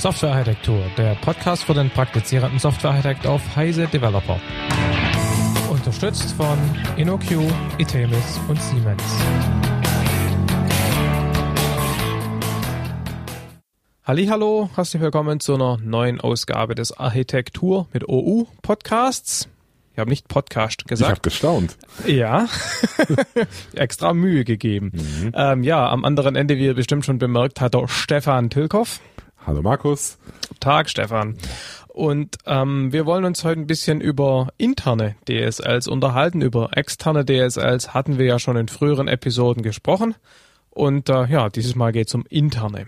Softwarearchitektur, der Podcast für den praktizierenden Softwarearchitekt auf Heise Developer. Unterstützt von InnoQ, Itemis und Siemens. Hallo, herzlich willkommen zu einer neuen Ausgabe des Architektur mit OU Podcasts. Ich habe nicht Podcast gesagt. Ich habe gestaunt. Ja, extra Mühe gegeben. Mhm. Ähm, ja, am anderen Ende, wie ihr bestimmt schon bemerkt, hat der Stefan Tilkoff. Hallo Markus. Tag, Stefan. Und ähm, wir wollen uns heute ein bisschen über interne DSLs unterhalten. Über externe DSLs hatten wir ja schon in früheren Episoden gesprochen. Und äh, ja, dieses Mal geht es um interne.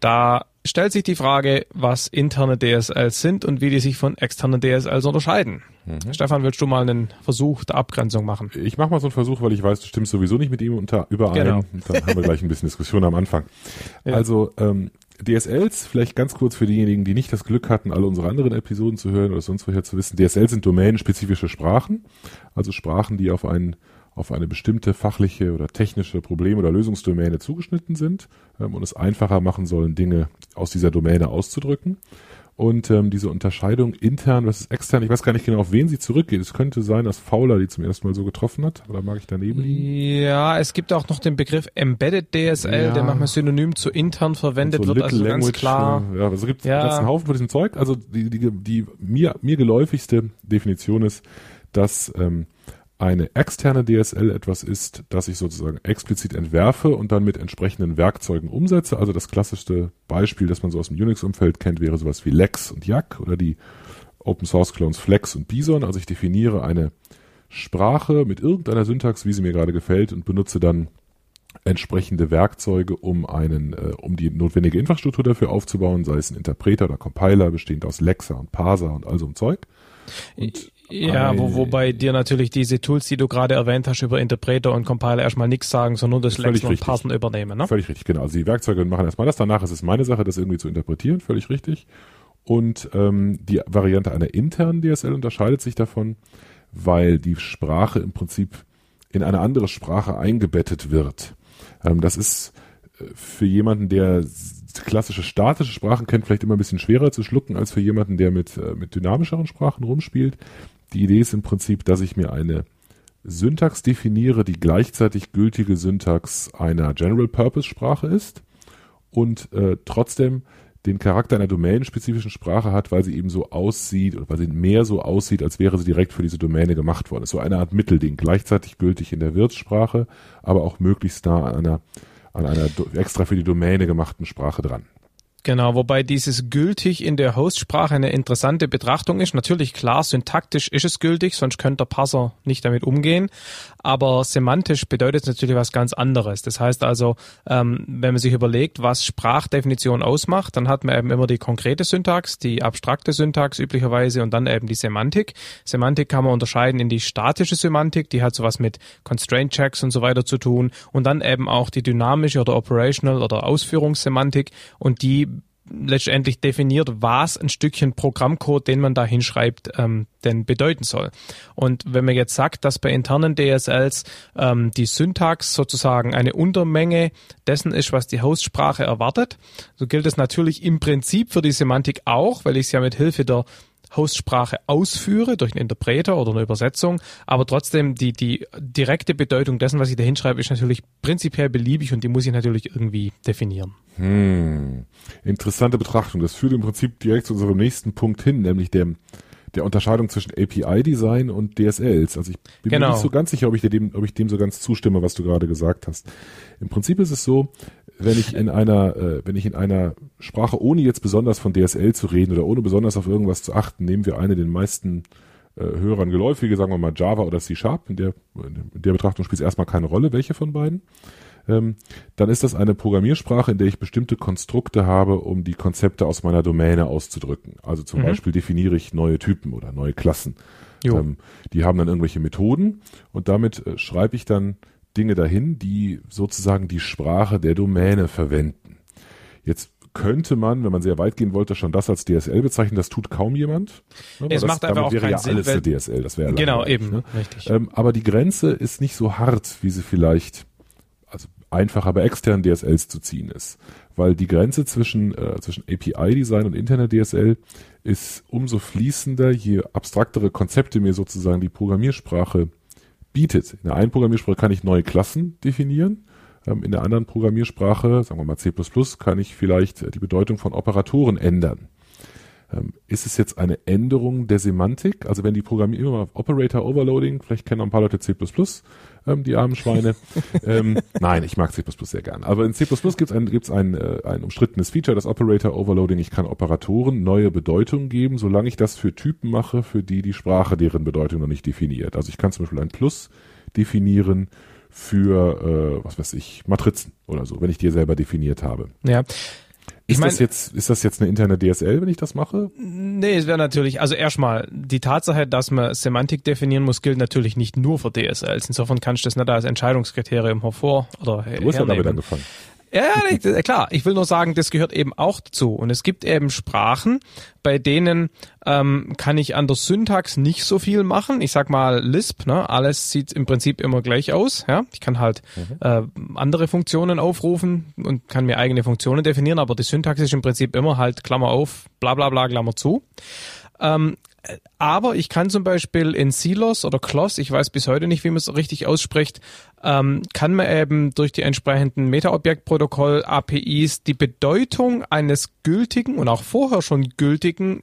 Da stellt sich die Frage, was interne DSLs sind und wie die sich von externen DSLs unterscheiden. Mhm. Stefan, willst du mal einen Versuch der Abgrenzung machen? Ich mache mal so einen Versuch, weil ich weiß, du stimmst sowieso nicht mit ihm unter, überein. Genau. Dann haben wir gleich ein bisschen Diskussion am Anfang. Ja. Also ähm, DSLs, vielleicht ganz kurz für diejenigen, die nicht das Glück hatten, alle unsere anderen Episoden zu hören oder sonst woher zu wissen. DSLs sind domänenspezifische Sprachen, also Sprachen, die auf einen auf eine bestimmte fachliche oder technische Problem- oder Lösungsdomäne zugeschnitten sind ähm, und es einfacher machen sollen, Dinge aus dieser Domäne auszudrücken. Und ähm, diese Unterscheidung intern versus extern, ich weiß gar nicht genau, auf wen sie zurückgeht. Es könnte sein, dass Fowler die zum ersten Mal so getroffen hat, oder mag ich daneben liegen? Ja, es gibt auch noch den Begriff Embedded DSL, ja. der manchmal synonym zu intern verwendet so wird, also Language, ganz klar. Ja, also es gibt ja. einen Haufen von diesem Zeug. Also die, die, die mir, mir geläufigste Definition ist, dass ähm, eine externe DSL etwas ist, das ich sozusagen explizit entwerfe und dann mit entsprechenden Werkzeugen umsetze. Also das klassischste Beispiel, das man so aus dem Unix-Umfeld kennt, wäre sowas wie Lex und Yak oder die Open Source Clones Flex und Bison. Also ich definiere eine Sprache mit irgendeiner Syntax, wie sie mir gerade gefällt und benutze dann entsprechende Werkzeuge, um einen, äh, um die notwendige Infrastruktur dafür aufzubauen, sei es ein Interpreter oder Compiler, bestehend aus Lexa und Parser und all so ein Zeug. Und ja, wo, wobei dir natürlich diese Tools, die du gerade erwähnt hast, über Interpreter und Compiler erstmal nichts sagen, sondern nur das Lexen und Parsen übernehmen. Ne? Völlig richtig, genau. Also die Werkzeuge machen erstmal das, danach ist es meine Sache, das irgendwie zu interpretieren, völlig richtig. Und ähm, die Variante einer internen DSL unterscheidet sich davon, weil die Sprache im Prinzip in eine andere Sprache eingebettet wird. Ähm, das ist äh, für jemanden, der klassische statische Sprachen kennt, vielleicht immer ein bisschen schwerer zu schlucken als für jemanden, der mit, äh, mit dynamischeren Sprachen rumspielt. Die Idee ist im Prinzip, dass ich mir eine Syntax definiere, die gleichzeitig gültige Syntax einer General-Purpose-Sprache ist und äh, trotzdem den Charakter einer domänenspezifischen Sprache hat, weil sie eben so aussieht oder weil sie mehr so aussieht, als wäre sie direkt für diese Domäne gemacht worden. Ist so eine Art Mittelding, gleichzeitig gültig in der Wirtssprache, aber auch möglichst nah an einer, an einer extra für die Domäne gemachten Sprache dran. Genau, wobei dieses gültig in der Hostsprache eine interessante Betrachtung ist. Natürlich klar, syntaktisch ist es gültig, sonst könnte der Parser nicht damit umgehen. Aber semantisch bedeutet es natürlich was ganz anderes. Das heißt also, ähm, wenn man sich überlegt, was Sprachdefinition ausmacht, dann hat man eben immer die konkrete Syntax, die abstrakte Syntax üblicherweise und dann eben die Semantik. Semantik kann man unterscheiden in die statische Semantik, die hat sowas mit Constraint Checks und so weiter zu tun und dann eben auch die dynamische oder Operational oder Ausführungssemantik und die letztendlich definiert, was ein Stückchen Programmcode, den man da hinschreibt, ähm, denn bedeuten soll. Und wenn man jetzt sagt, dass bei internen DSLs ähm, die Syntax sozusagen eine Untermenge dessen ist, was die Hostsprache erwartet, so gilt es natürlich im Prinzip für die Semantik auch, weil ich es ja mit Hilfe der Hostsprache ausführe durch einen Interpreter oder eine Übersetzung, aber trotzdem die, die direkte Bedeutung dessen, was ich da hinschreibe, ist natürlich prinzipiell beliebig und die muss ich natürlich irgendwie definieren. Hm. Interessante Betrachtung. Das führt im Prinzip direkt zu unserem nächsten Punkt hin, nämlich dem der Unterscheidung zwischen API-Design und DSLs. Also ich bin genau. mir nicht so ganz sicher, ob ich, dem, ob ich dem so ganz zustimme, was du gerade gesagt hast. Im Prinzip ist es so, wenn ich in einer, äh, wenn ich in einer Sprache, ohne jetzt besonders von DSL zu reden oder ohne besonders auf irgendwas zu achten, nehmen wir eine den meisten äh, Hörern geläufige, sagen wir mal Java oder C Sharp. In der, in der Betrachtung spielt es erstmal keine Rolle, welche von beiden. Ähm, dann ist das eine Programmiersprache, in der ich bestimmte Konstrukte habe, um die Konzepte aus meiner Domäne auszudrücken. Also zum mhm. Beispiel definiere ich neue Typen oder neue Klassen. Ähm, die haben dann irgendwelche Methoden und damit äh, schreibe ich dann Dinge dahin, die sozusagen die Sprache der Domäne verwenden. Jetzt könnte man, wenn man sehr weit gehen wollte, schon das als DSL bezeichnen. Das tut kaum jemand. Ne? Es das, macht einfach auch wäre keinen ja Sinn, alles eine DSL. Das wäre genau eben ne? richtig. Ähm, aber die Grenze ist nicht so hart, wie sie vielleicht also einfacher bei externen DSLs zu ziehen ist, weil die Grenze zwischen, äh, zwischen API-Design und Internet-DSL ist umso fließender, je abstraktere Konzepte mir sozusagen die Programmiersprache bietet. In der einen Programmiersprache kann ich neue Klassen definieren, ähm, in der anderen Programmiersprache, sagen wir mal C++, kann ich vielleicht die Bedeutung von Operatoren ändern. Ähm, ist es jetzt eine Änderung der Semantik? Also wenn die Programmierer Operator Overloading, vielleicht kennen noch ein paar Leute C++, ähm, die armen Schweine. ähm, nein, ich mag C++ sehr gern. Aber in C++ gibt es ein, gibt's ein, äh, ein umstrittenes Feature, das Operator Overloading. Ich kann Operatoren neue Bedeutungen geben, solange ich das für Typen mache, für die die Sprache deren Bedeutung noch nicht definiert. Also ich kann zum Beispiel ein Plus definieren für, äh, was weiß ich, Matrizen oder so, wenn ich die selber definiert habe. Ja. Ist, mein, das jetzt, ist das jetzt eine interne DSL, wenn ich das mache? Nee, es wäre natürlich, also erstmal, die Tatsache, dass man Semantik definieren muss, gilt natürlich nicht nur für DSLs. Insofern kannst du das nicht als Entscheidungskriterium hervor oder Du hast ja damit angefangen. Ja, klar. Ich will nur sagen, das gehört eben auch dazu. Und es gibt eben Sprachen, bei denen ähm, kann ich an der Syntax nicht so viel machen. Ich sag mal Lisp, ne? alles sieht im Prinzip immer gleich aus. Ja? Ich kann halt mhm. äh, andere Funktionen aufrufen und kann mir eigene Funktionen definieren, aber die Syntax ist im Prinzip immer halt Klammer auf, bla bla bla, Klammer zu. Ähm, aber ich kann zum Beispiel in Silos oder Kloss, ich weiß bis heute nicht, wie man es richtig ausspricht, ähm, kann man eben durch die entsprechenden Meta-Objektprotokoll-APIs die Bedeutung eines gültigen und auch vorher schon gültigen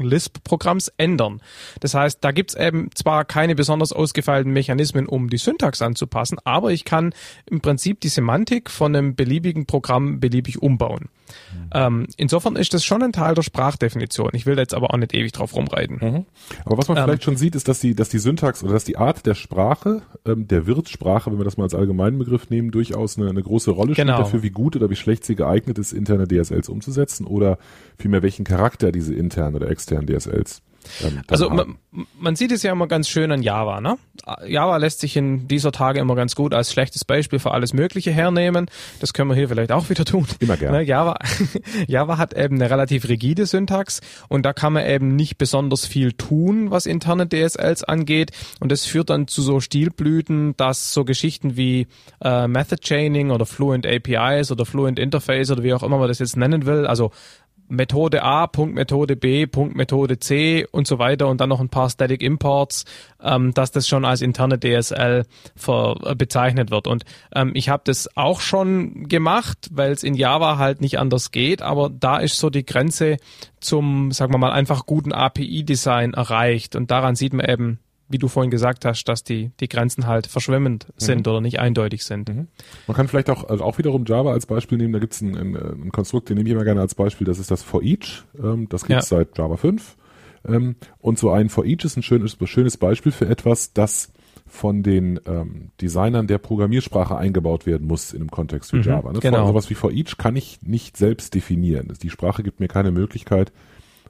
Lisp-Programms ändern. Das heißt, da gibt's eben zwar keine besonders ausgefeilten Mechanismen, um die Syntax anzupassen, aber ich kann im Prinzip die Semantik von einem beliebigen Programm beliebig umbauen. Mhm. Ähm, insofern ist das schon ein Teil der Sprachdefinition. Ich will da jetzt aber auch nicht ewig drauf rumreiten. Mhm. Aber was man ähm, vielleicht schon sieht, ist, dass die, dass die Syntax oder dass die Art der Sprache, ähm, der Wirtssprache, wenn wir das mal als allgemeinen Begriff nehmen, durchaus eine, eine große Rolle spielt genau. dafür, wie gut oder wie schlecht sie geeignet ist, interne DSLs umzusetzen oder vielmehr welchen Charakter diese internen oder externen DSLs ähm, also man, man, sieht es ja immer ganz schön an Java. Ne? Java lässt sich in dieser Tage immer ganz gut als schlechtes Beispiel für alles Mögliche hernehmen. Das können wir hier vielleicht auch wieder tun. Immer gerne. Ne? Java, Java hat eben eine relativ rigide Syntax und da kann man eben nicht besonders viel tun, was interne DSLs angeht. Und das führt dann zu so Stilblüten, dass so Geschichten wie äh, Method Chaining oder Fluent APIs oder Fluent Interface oder wie auch immer man das jetzt nennen will, also Methode A, Punkt Methode B, Punkt Methode C und so weiter und dann noch ein paar Static Imports, ähm, dass das schon als interne DSL ver, äh, bezeichnet wird. Und ähm, ich habe das auch schon gemacht, weil es in Java halt nicht anders geht, aber da ist so die Grenze zum, sagen wir mal, einfach guten API-Design erreicht und daran sieht man eben, wie du vorhin gesagt hast, dass die, die Grenzen halt verschwimmend sind mhm. oder nicht eindeutig sind. Mhm. Man kann vielleicht auch, also auch wiederum Java als Beispiel nehmen, da gibt es ein, ein, ein, Konstrukt, den nehme ich immer gerne als Beispiel, das ist das for each, ähm, das gibt es ja. seit Java 5. Ähm, und so ein for each ist ein schönes, schönes Beispiel für etwas, das von den ähm, Designern der Programmiersprache eingebaut werden muss in einem Kontext wie mhm, Java. Ne? Genau. Sowas wie for each kann ich nicht selbst definieren. Die Sprache gibt mir keine Möglichkeit,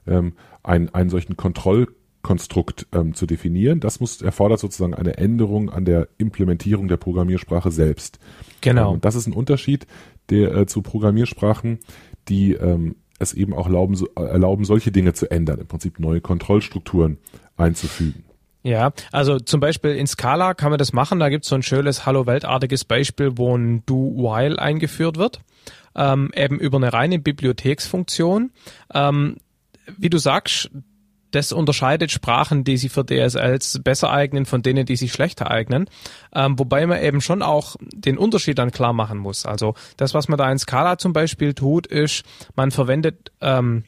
ähm, einen, einen solchen Kontroll Konstrukt ähm, zu definieren. Das muss erfordert sozusagen eine Änderung an der Implementierung der Programmiersprache selbst. Genau. Ähm, und das ist ein Unterschied der äh, zu Programmiersprachen, die ähm, es eben auch erlauben, so, erlauben, solche Dinge zu ändern, im Prinzip neue Kontrollstrukturen einzufügen. Ja, also zum Beispiel in Scala kann man das machen. Da gibt es so ein schönes Hallo-Welt-artiges Beispiel, wo ein Do-While eingeführt wird, ähm, eben über eine reine Bibliotheksfunktion. Ähm, wie du sagst, das unterscheidet Sprachen, die sich für DSLs besser eignen, von denen, die sich schlechter eignen. Ähm, wobei man eben schon auch den Unterschied dann klar machen muss. Also das, was man da in Scala zum Beispiel tut, ist, man verwendet ähm,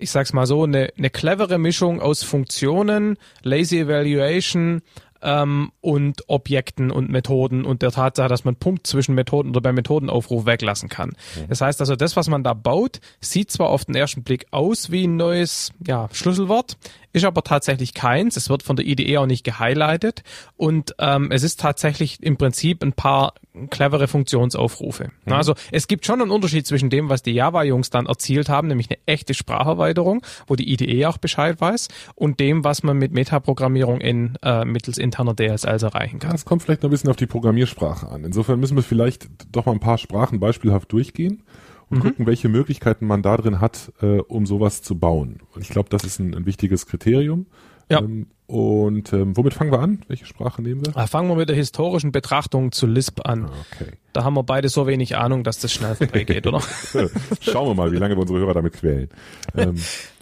ich sag's mal so, eine, eine clevere Mischung aus Funktionen, Lazy Evaluation, ähm, und Objekten und Methoden und der Tatsache, dass man Punkt zwischen Methoden oder beim Methodenaufruf weglassen kann. Mhm. Das heißt also, das, was man da baut, sieht zwar auf den ersten Blick aus wie ein neues ja, Schlüsselwort, ist aber tatsächlich keins. Es wird von der IDE auch nicht gehighlightet und ähm, es ist tatsächlich im Prinzip ein paar clevere Funktionsaufrufe. Mhm. Also es gibt schon einen Unterschied zwischen dem, was die Java-Jungs dann erzielt haben, nämlich eine echte Spracherweiterung, wo die IDE auch Bescheid weiß, und dem, was man mit Metaprogrammierung in äh, mittels interner DSLs erreichen kann. Es kommt vielleicht noch ein bisschen auf die Programmiersprache an. Insofern müssen wir vielleicht doch mal ein paar Sprachen beispielhaft durchgehen und mhm. gucken, welche Möglichkeiten man da drin hat, äh, um sowas zu bauen. Und ich glaube, das ist ein, ein wichtiges Kriterium. Ja. Ähm, und ähm, womit fangen wir an? Welche Sprache nehmen wir? Ah, fangen wir mit der historischen Betrachtung zu Lisp an. Ah, okay. Da haben wir beide so wenig Ahnung, dass das schnell vorbeigeht, oder? Schauen wir mal, wie lange wir unsere Hörer damit quälen. Ähm,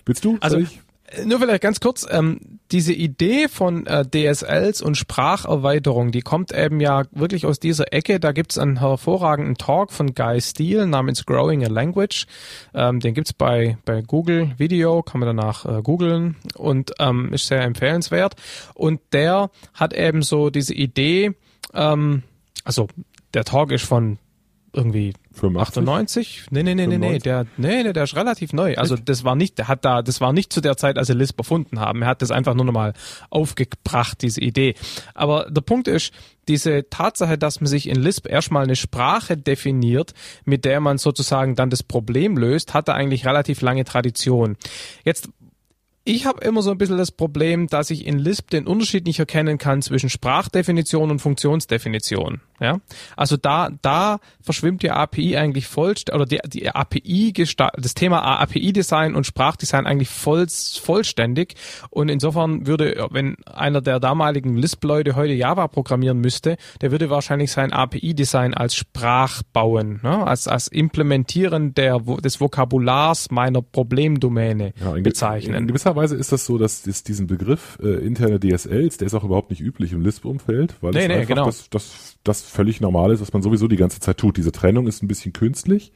willst du? Also, ich? Nur vielleicht ganz kurz, ähm, diese Idee von äh, DSLs und Spracherweiterung, die kommt eben ja wirklich aus dieser Ecke. Da gibt's einen hervorragenden Talk von Guy Steele namens Growing a Language. Ähm, den gibt's bei, bei Google Video, kann man danach äh, googeln und ähm, ist sehr empfehlenswert. Und der hat eben so diese Idee, ähm, also der Talk ist von irgendwie 85? 98? Nee, nee, nee, nee, nee, der, nee, nee, der ist relativ neu. Also das war nicht, der hat da, das war nicht zu der Zeit, als sie Lisp erfunden haben. Er hat das einfach nur nochmal aufgebracht, diese Idee. Aber der Punkt ist, diese Tatsache, dass man sich in Lisp erstmal eine Sprache definiert, mit der man sozusagen dann das Problem löst, hat da eigentlich relativ lange Tradition. Jetzt ich habe immer so ein bisschen das Problem, dass ich in Lisp den Unterschied nicht erkennen kann zwischen Sprachdefinition und Funktionsdefinition. Ja, also da da verschwimmt die API eigentlich voll oder die, die API das Thema API Design und Sprachdesign eigentlich voll, vollständig und insofern würde wenn einer der damaligen Lisp Leute heute Java programmieren müsste, der würde wahrscheinlich sein API Design als Sprach bauen, ne? als als Implementieren der des Vokabulars meiner Problemdomäne ja, bezeichnen. In gewisser Weise ist das so, dass es diesen Begriff äh, interne DSLs, der ist auch überhaupt nicht üblich im Lisp Umfeld, weil nee, es nee, einfach genau. das, das das völlig normal ist, was man sowieso die ganze Zeit tut. Diese Trennung ist ein bisschen künstlich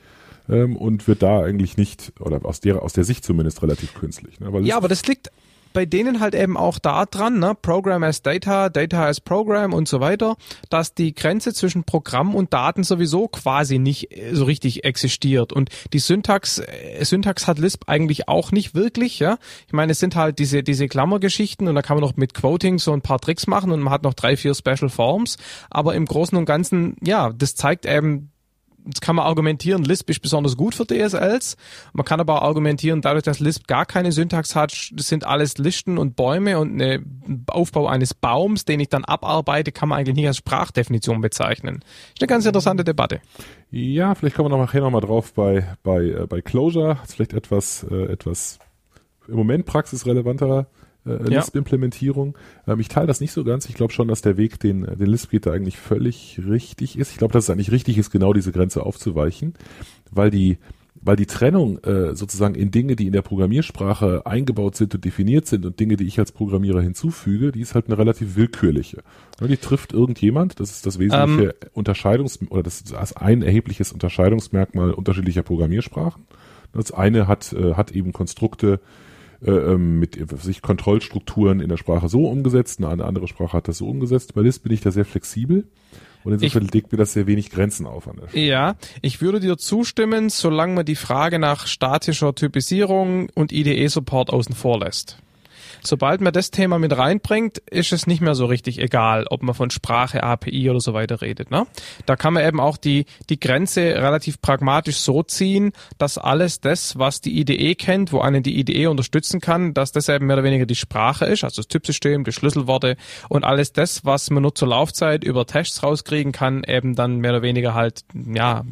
ähm, und wird da eigentlich nicht, oder aus der, aus der Sicht zumindest relativ künstlich. Ne? Ja, aber das liegt, bei denen halt eben auch da dran, ne, Program as Data, Data as Program und so weiter, dass die Grenze zwischen Programm und Daten sowieso quasi nicht äh, so richtig existiert. Und die Syntax, äh, Syntax hat Lisp eigentlich auch nicht wirklich, ja. Ich meine, es sind halt diese, diese Klammergeschichten und da kann man noch mit Quoting so ein paar Tricks machen und man hat noch drei, vier Special Forms. Aber im Großen und Ganzen, ja, das zeigt eben Jetzt kann man argumentieren, Lisp ist besonders gut für DSLs. Man kann aber auch argumentieren, dadurch, dass Lisp gar keine Syntax hat, sind alles Listen und Bäume und ein Aufbau eines Baums, den ich dann abarbeite, kann man eigentlich nicht als Sprachdefinition bezeichnen. Ist eine ganz interessante Debatte. Ja, vielleicht kommen wir noch nachher nochmal drauf bei, bei, äh, bei Closure. vielleicht etwas, äh, etwas im Moment praxisrelevanter äh, Lisp-Implementierung. Ähm, ich teile das nicht so ganz. Ich glaube schon, dass der Weg, den, den Lisp geht, da eigentlich völlig richtig ist. Ich glaube, dass es eigentlich richtig ist, genau diese Grenze aufzuweichen, weil die weil die Trennung äh, sozusagen in Dinge, die in der Programmiersprache eingebaut sind und definiert sind und Dinge, die ich als Programmierer hinzufüge, die ist halt eine relativ willkürliche. Ja, die trifft irgendjemand, das ist das wesentliche ähm. Unterscheidungs- oder das ist ein erhebliches Unterscheidungsmerkmal unterschiedlicher Programmiersprachen. Das eine hat, äh, hat eben Konstrukte, äh, ähm, mit sich Kontrollstrukturen in der Sprache so umgesetzt, eine andere Sprache hat das so umgesetzt. Bei Lisp bin ich da sehr flexibel. Und insofern ich, legt mir das sehr wenig Grenzen auf an der Stelle. Ja, ich würde dir zustimmen, solange man die Frage nach statischer Typisierung und IDE-Support außen vor lässt sobald man das Thema mit reinbringt, ist es nicht mehr so richtig egal, ob man von Sprache, API oder so weiter redet. Ne? Da kann man eben auch die, die Grenze relativ pragmatisch so ziehen, dass alles das, was die IDE kennt, wo einen die IDE unterstützen kann, dass das eben mehr oder weniger die Sprache ist, also das Typsystem, die Schlüsselworte und alles das, was man nur zur Laufzeit über Tests rauskriegen kann, eben dann mehr oder weniger halt, ja,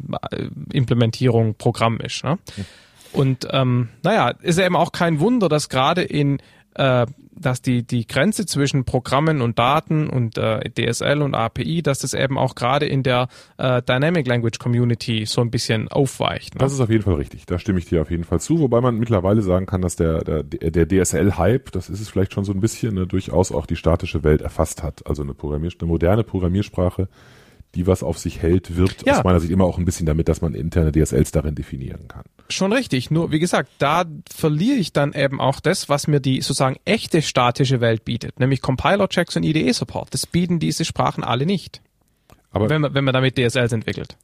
Implementierung, Programm ist. Ne? Und ähm, naja, ist eben auch kein Wunder, dass gerade in äh, dass die, die Grenze zwischen Programmen und Daten und äh, DSL und API, dass das eben auch gerade in der äh, Dynamic Language Community so ein bisschen aufweicht. Ne? Das ist auf jeden Fall richtig. Da stimme ich dir auf jeden Fall zu. Wobei man mittlerweile sagen kann, dass der, der, der DSL-Hype, das ist es vielleicht schon so ein bisschen, ne, durchaus auch die statische Welt erfasst hat. Also eine, Programmier eine moderne Programmiersprache die was auf sich hält, wirbt ja. aus meiner Sicht immer auch ein bisschen damit, dass man interne DSLs darin definieren kann. Schon richtig. Nur, wie gesagt, da verliere ich dann eben auch das, was mir die sozusagen echte statische Welt bietet, nämlich Compiler-Checks und IDE-Support. Das bieten diese Sprachen alle nicht. Aber wenn man, wenn man damit DSLs entwickelt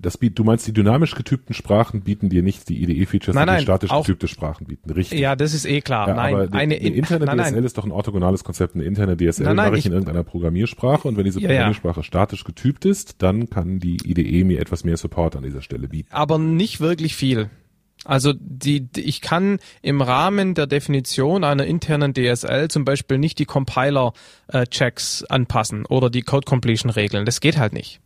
das biet, du meinst, die dynamisch getypten Sprachen bieten dir nicht die IDE-Features, die statisch getypte Sprachen bieten. Richtig. Ja, das ist eh klar. Ja, nein, aber eine, eine interne nein, DSL nein. ist doch ein orthogonales Konzept. Eine interne DSL nein, mache ich in irgendeiner Programmiersprache und wenn diese Programmiersprache ja. statisch getypt ist, dann kann die IDE mir etwas mehr Support an dieser Stelle bieten. Aber nicht wirklich viel. Also die, ich kann im Rahmen der Definition einer internen DSL zum Beispiel nicht die Compiler-Checks äh, anpassen oder die Code-Completion-Regeln. Das geht halt nicht.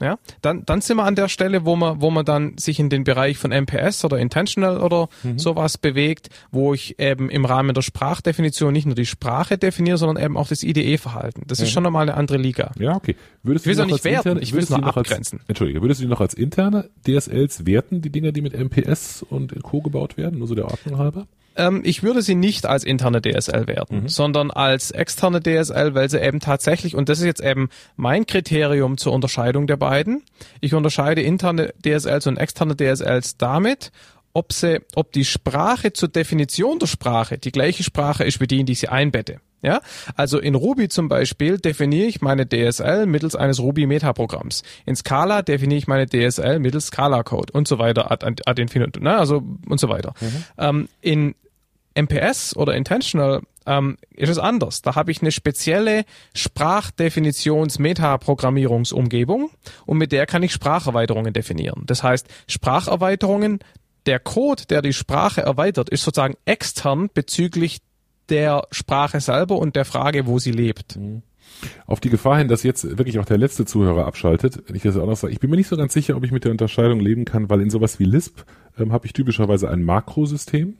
Ja, dann, dann sind wir an der Stelle, wo man, wo man dann sich in den Bereich von MPS oder Intentional oder mhm. sowas bewegt, wo ich eben im Rahmen der Sprachdefinition nicht nur die Sprache definiere, sondern eben auch das IDE-Verhalten. Das mhm. ist schon nochmal eine andere Liga. Ja, okay. Würdest ich will es auch nicht werten, interne, ich will es nur abgrenzen. Als, Entschuldige, würdest du die noch als interne DSLs werten, die Dinger, die mit MPS und Co. gebaut werden, nur so der Ordnung halber? Ähm, ich würde sie nicht als interne DSL werten, mhm. sondern als externe DSL, weil sie eben tatsächlich, und das ist jetzt eben mein Kriterium zur Unterscheidung der beiden, ich unterscheide interne DSLs und externe DSLs damit, ob sie, ob die Sprache zur Definition der Sprache die gleiche Sprache ist wie die, in die ich sie einbette. Ja, also in Ruby zum Beispiel definiere ich meine DSL mittels eines Ruby Metaprogramms. In Scala definiere ich meine DSL mittels Scala Code und so weiter ad, ad infinitum, ne? also und so weiter. Mhm. Ähm, in MPS oder Intentional ähm, ist es anders. Da habe ich eine spezielle Sprachdefinitions-Metaprogrammierungsumgebung und mit der kann ich Spracherweiterungen definieren. Das heißt, Spracherweiterungen, der Code, der die Sprache erweitert, ist sozusagen extern bezüglich der Sprache selber und der Frage, wo sie lebt. Mhm. Auf die Gefahr hin, dass jetzt wirklich auch der letzte Zuhörer abschaltet, wenn ich das auch noch sage, ich bin mir nicht so ganz sicher, ob ich mit der Unterscheidung leben kann, weil in sowas wie Lisp ähm, habe ich typischerweise ein Makrosystem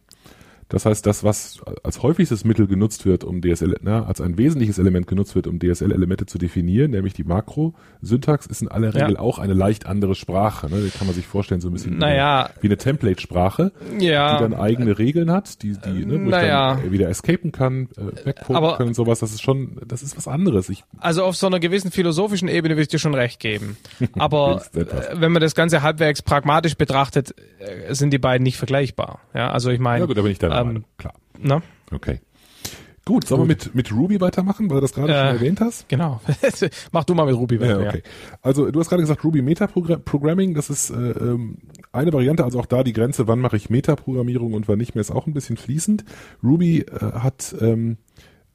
das heißt, das, was als häufigstes Mittel genutzt wird, um DSL, na, als ein wesentliches Element genutzt wird, um DSL-Elemente zu definieren, nämlich die Makro-Syntax, ist in aller Regel ja. auch eine leicht andere Sprache. Ne? Die kann man sich vorstellen, so ein bisschen naja. wie eine, Template-Sprache, ja. die dann eigene Regeln hat, die, die ne, wo naja. ich dann wieder escapen kann, äh, weggucken kann und sowas. Das ist schon, das ist was anderes. Ich, also auf so einer gewissen philosophischen Ebene würde ich dir schon recht geben. Aber äh, wenn man das Ganze halbwegs pragmatisch betrachtet, äh, sind die beiden nicht vergleichbar. Ja, also ich meine. Ja gut, da bin ich dann ähm, klar. Na? Okay. Gut, sollen wir mit, mit Ruby weitermachen, weil du das gerade äh, schon erwähnt hast? Genau. Mach du mal mit Ruby weiter. Ja, okay. Ja. Also du hast gerade gesagt, Ruby Metaprogramming, das ist äh, ähm, eine Variante, also auch da die Grenze, wann mache ich Metaprogrammierung und wann nicht mehr, ist auch ein bisschen fließend. Ruby äh, hat ähm,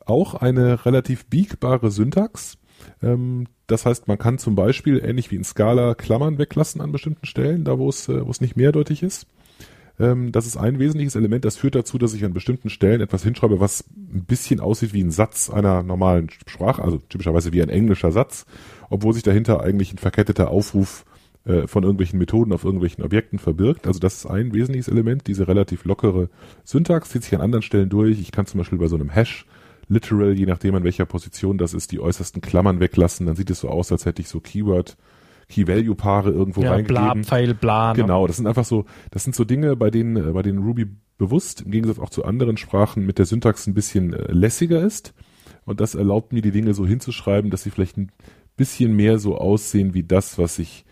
auch eine relativ biegbare Syntax. Ähm, das heißt, man kann zum Beispiel, ähnlich wie in Scala, Klammern weglassen an bestimmten Stellen, da wo es, äh, wo es nicht mehrdeutig ist. Ähm, das ist ein wesentliches Element. Das führt dazu, dass ich an bestimmten Stellen etwas hinschreibe, was ein bisschen aussieht wie ein Satz einer normalen Sprache, also typischerweise wie ein englischer Satz, obwohl sich dahinter eigentlich ein verketteter Aufruf äh, von irgendwelchen Methoden auf irgendwelchen Objekten verbirgt. Also das ist ein wesentliches Element, diese relativ lockere Syntax, zieht sich an anderen Stellen durch. Ich kann zum Beispiel bei so einem Hash literal, je nachdem an welcher Position das ist, die äußersten Klammern weglassen. Dann sieht es so aus, als hätte ich so Keyword Key-Value-Paare irgendwo ja, reingegeben. Bla, Pfeil, bla. Ne? Genau, das sind einfach so, das sind so Dinge, bei denen, äh, bei denen Ruby bewusst, im Gegensatz auch zu anderen Sprachen, mit der Syntax ein bisschen äh, lässiger ist. Und das erlaubt mir, die Dinge so hinzuschreiben, dass sie vielleicht ein bisschen mehr so aussehen wie das, was ich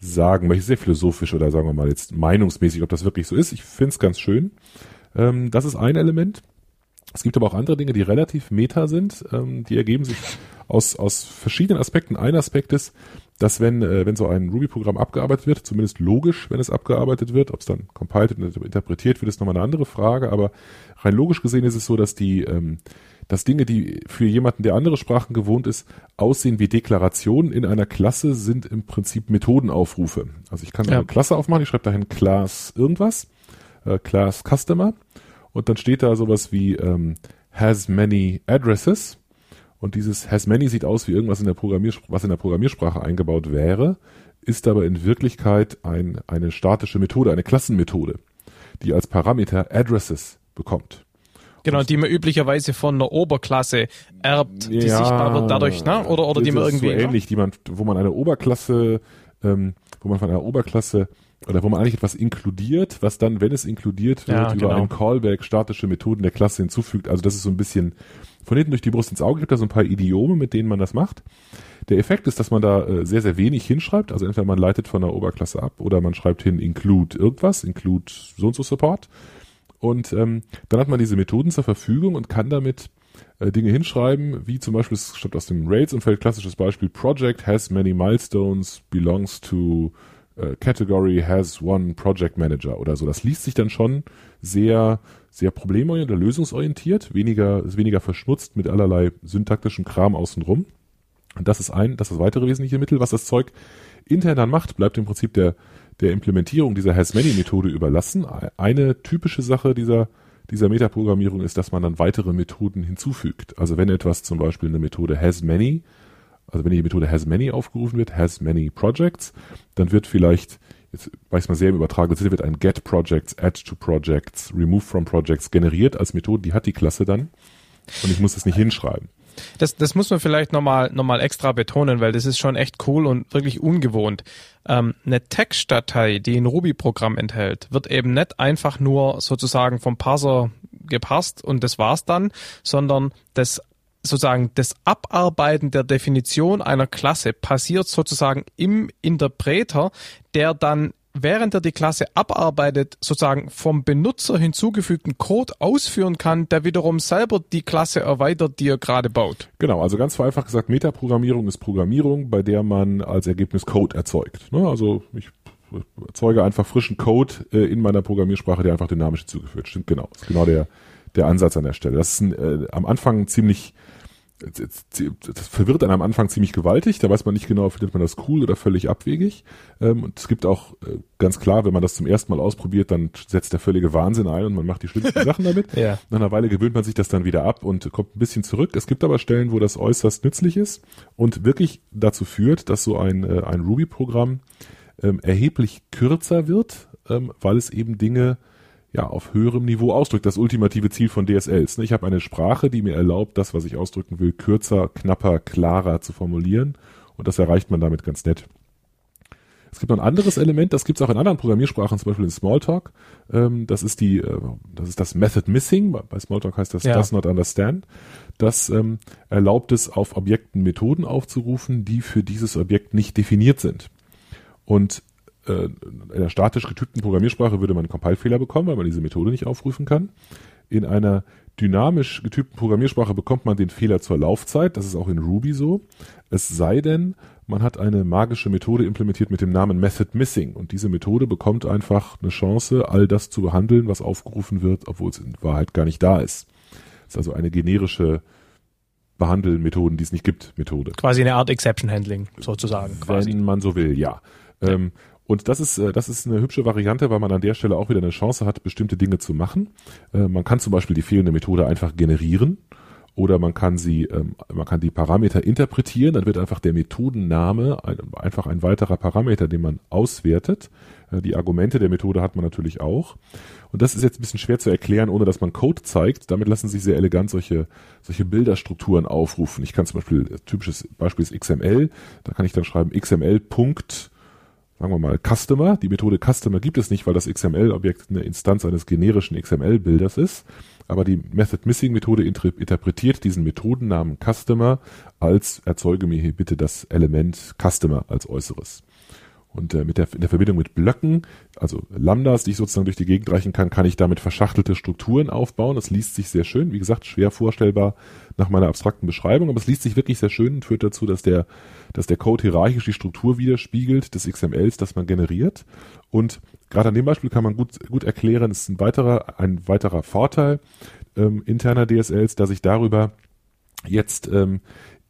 sagen möchte. Sehr philosophisch oder sagen wir mal jetzt meinungsmäßig, ob das wirklich so ist. Ich finde es ganz schön. Ähm, das ist ein Element. Es gibt aber auch andere Dinge, die relativ meta sind. Ähm, die ergeben sich aus, aus verschiedenen Aspekten. Ein Aspekt ist, dass wenn, äh, wenn so ein Ruby-Programm abgearbeitet wird, zumindest logisch, wenn es abgearbeitet wird, ob es dann compiled und interpretiert wird, ist nochmal eine andere Frage, aber rein logisch gesehen ist es so, dass die, ähm, dass Dinge, die für jemanden, der andere Sprachen gewohnt ist, aussehen wie Deklarationen in einer Klasse, sind im Prinzip Methodenaufrufe. Also ich kann ja. eine Klasse aufmachen, ich schreibe dahin Class irgendwas, äh, Class Customer, und dann steht da sowas wie ähm, has many addresses und dieses has many sieht aus wie irgendwas in der Programmiersprache, was in der Programmiersprache eingebaut wäre, ist aber in Wirklichkeit ein, eine statische Methode, eine Klassenmethode, die als Parameter Addresses bekommt. Genau, die man üblicherweise von einer Oberklasse erbt, die ja, sichtbar wird dadurch, ne? Oder, oder die man irgendwie. So ähnlich, die man, wo man eine Oberklasse, ähm, wo man von einer Oberklasse oder wo man eigentlich etwas inkludiert, was dann, wenn es inkludiert wird, ja, über genau. einen Callback statische Methoden der Klasse hinzufügt. Also das ist so ein bisschen von hinten durch die Brust ins Auge, gibt da so ein paar Idiome, mit denen man das macht. Der Effekt ist, dass man da äh, sehr, sehr wenig hinschreibt. Also entweder man leitet von der Oberklasse ab oder man schreibt hin include irgendwas, include so und so Support. Und ähm, dann hat man diese Methoden zur Verfügung und kann damit äh, Dinge hinschreiben, wie zum Beispiel, es stammt aus dem Rails-Umfeld, klassisches Beispiel, Project has many milestones, belongs to äh, Category has one Project Manager oder so. Das liest sich dann schon sehr, sehr problemorientiert lösungsorientiert, weniger, ist weniger verschmutzt mit allerlei syntaktischem Kram außenrum. Und das ist ein, das ist das weitere wesentliche Mittel. Was das Zeug intern dann macht, bleibt im Prinzip der, der Implementierung dieser Has-Many-Methode überlassen. Eine typische Sache dieser, dieser Metaprogrammierung ist, dass man dann weitere Methoden hinzufügt. Also wenn etwas zum Beispiel eine Methode Has-Many also wenn die Methode has many aufgerufen wird, has many projects, dann wird vielleicht, jetzt weiß man sehr im übertragenen Sinne, wird ein get projects, add to projects, remove from projects generiert als Methode, die hat die Klasse dann und ich muss das nicht hinschreiben. Das, das muss man vielleicht nochmal noch mal extra betonen, weil das ist schon echt cool und wirklich ungewohnt. Ähm, eine Textdatei, die ein Ruby-Programm enthält, wird eben nicht einfach nur sozusagen vom Parser gepasst und das war's dann, sondern das sozusagen das Abarbeiten der Definition einer Klasse passiert sozusagen im Interpreter, der dann während er die Klasse abarbeitet, sozusagen vom Benutzer hinzugefügten Code ausführen kann, der wiederum selber die Klasse erweitert, die er gerade baut. Genau, also ganz vereinfacht gesagt, Metaprogrammierung ist Programmierung, bei der man als Ergebnis Code erzeugt. Ne? Also ich erzeuge einfach frischen Code äh, in meiner Programmiersprache, der einfach dynamisch hinzugeführt. Stimmt, genau. Das ist genau der, der Ansatz an der Stelle. Das ist ein, äh, am Anfang ziemlich das verwirrt einen am Anfang ziemlich gewaltig. Da weiß man nicht genau, findet man das cool oder völlig abwegig. Ähm, und es gibt auch äh, ganz klar, wenn man das zum ersten Mal ausprobiert, dann setzt der völlige Wahnsinn ein und man macht die schlimmsten Sachen damit. ja. Nach einer Weile gewöhnt man sich das dann wieder ab und kommt ein bisschen zurück. Es gibt aber Stellen, wo das äußerst nützlich ist und wirklich dazu führt, dass so ein, äh, ein Ruby-Programm ähm, erheblich kürzer wird, ähm, weil es eben Dinge ja, auf höherem Niveau ausdrückt. Das ultimative Ziel von DSLs. Ne? Ich habe eine Sprache, die mir erlaubt, das, was ich ausdrücken will, kürzer, knapper, klarer zu formulieren. Und das erreicht man damit ganz nett. Es gibt noch ein anderes Element, das gibt es auch in anderen Programmiersprachen, zum Beispiel in Smalltalk. Ähm, das ist die, äh, das ist das Method Missing. Bei Smalltalk heißt das ja. Does Not Understand. Das ähm, erlaubt es, auf Objekten Methoden aufzurufen, die für dieses Objekt nicht definiert sind. Und äh, in einer statisch getypten Programmiersprache würde man einen Compile-Fehler bekommen, weil man diese Methode nicht aufrufen kann. In einer dynamisch getypten Programmiersprache bekommt man den Fehler zur Laufzeit. Das ist auch in Ruby so. Es sei denn, man hat eine magische Methode implementiert mit dem Namen Method Missing. Und diese Methode bekommt einfach eine Chance, all das zu behandeln, was aufgerufen wird, obwohl es in Wahrheit gar nicht da ist. Das ist also eine generische Behandelmethoden, die es nicht gibt, Methode. Quasi eine Art Exception Handling, sozusagen. Quasi. Wenn man so will, ja. ja. Ähm, und das ist, äh, das ist eine hübsche Variante, weil man an der Stelle auch wieder eine Chance hat, bestimmte Dinge zu machen. Äh, man kann zum Beispiel die fehlende Methode einfach generieren oder man kann sie, ähm, man kann die Parameter interpretieren, dann wird einfach der Methodenname einfach ein weiterer Parameter, den man auswertet. Äh, die Argumente der Methode hat man natürlich auch. Und das ist jetzt ein bisschen schwer zu erklären, ohne dass man Code zeigt. Damit lassen sich sehr elegant solche, solche Bilderstrukturen aufrufen. Ich kann zum Beispiel, typisches Beispiel ist XML, da kann ich dann schreiben XML sagen wir mal, Customer. Die Methode Customer gibt es nicht, weil das XML-Objekt eine Instanz eines generischen XML-Bilders ist. Aber die Method Missing Methode interpretiert diesen Methodennamen Customer als erzeuge mir hier bitte das Element Customer als Äußeres. Und äh, mit der, in der Verbindung mit Blöcken, also Lambdas, die ich sozusagen durch die Gegend reichen kann, kann ich damit verschachtelte Strukturen aufbauen. Das liest sich sehr schön. Wie gesagt, schwer vorstellbar nach meiner abstrakten Beschreibung, aber es liest sich wirklich sehr schön und führt dazu, dass der, dass der Code hierarchisch die Struktur widerspiegelt des XMLs, das man generiert. Und gerade an dem Beispiel kann man gut, gut erklären, es ist ein weiterer, ein weiterer Vorteil ähm, interner DSLs, dass ich darüber jetzt ähm,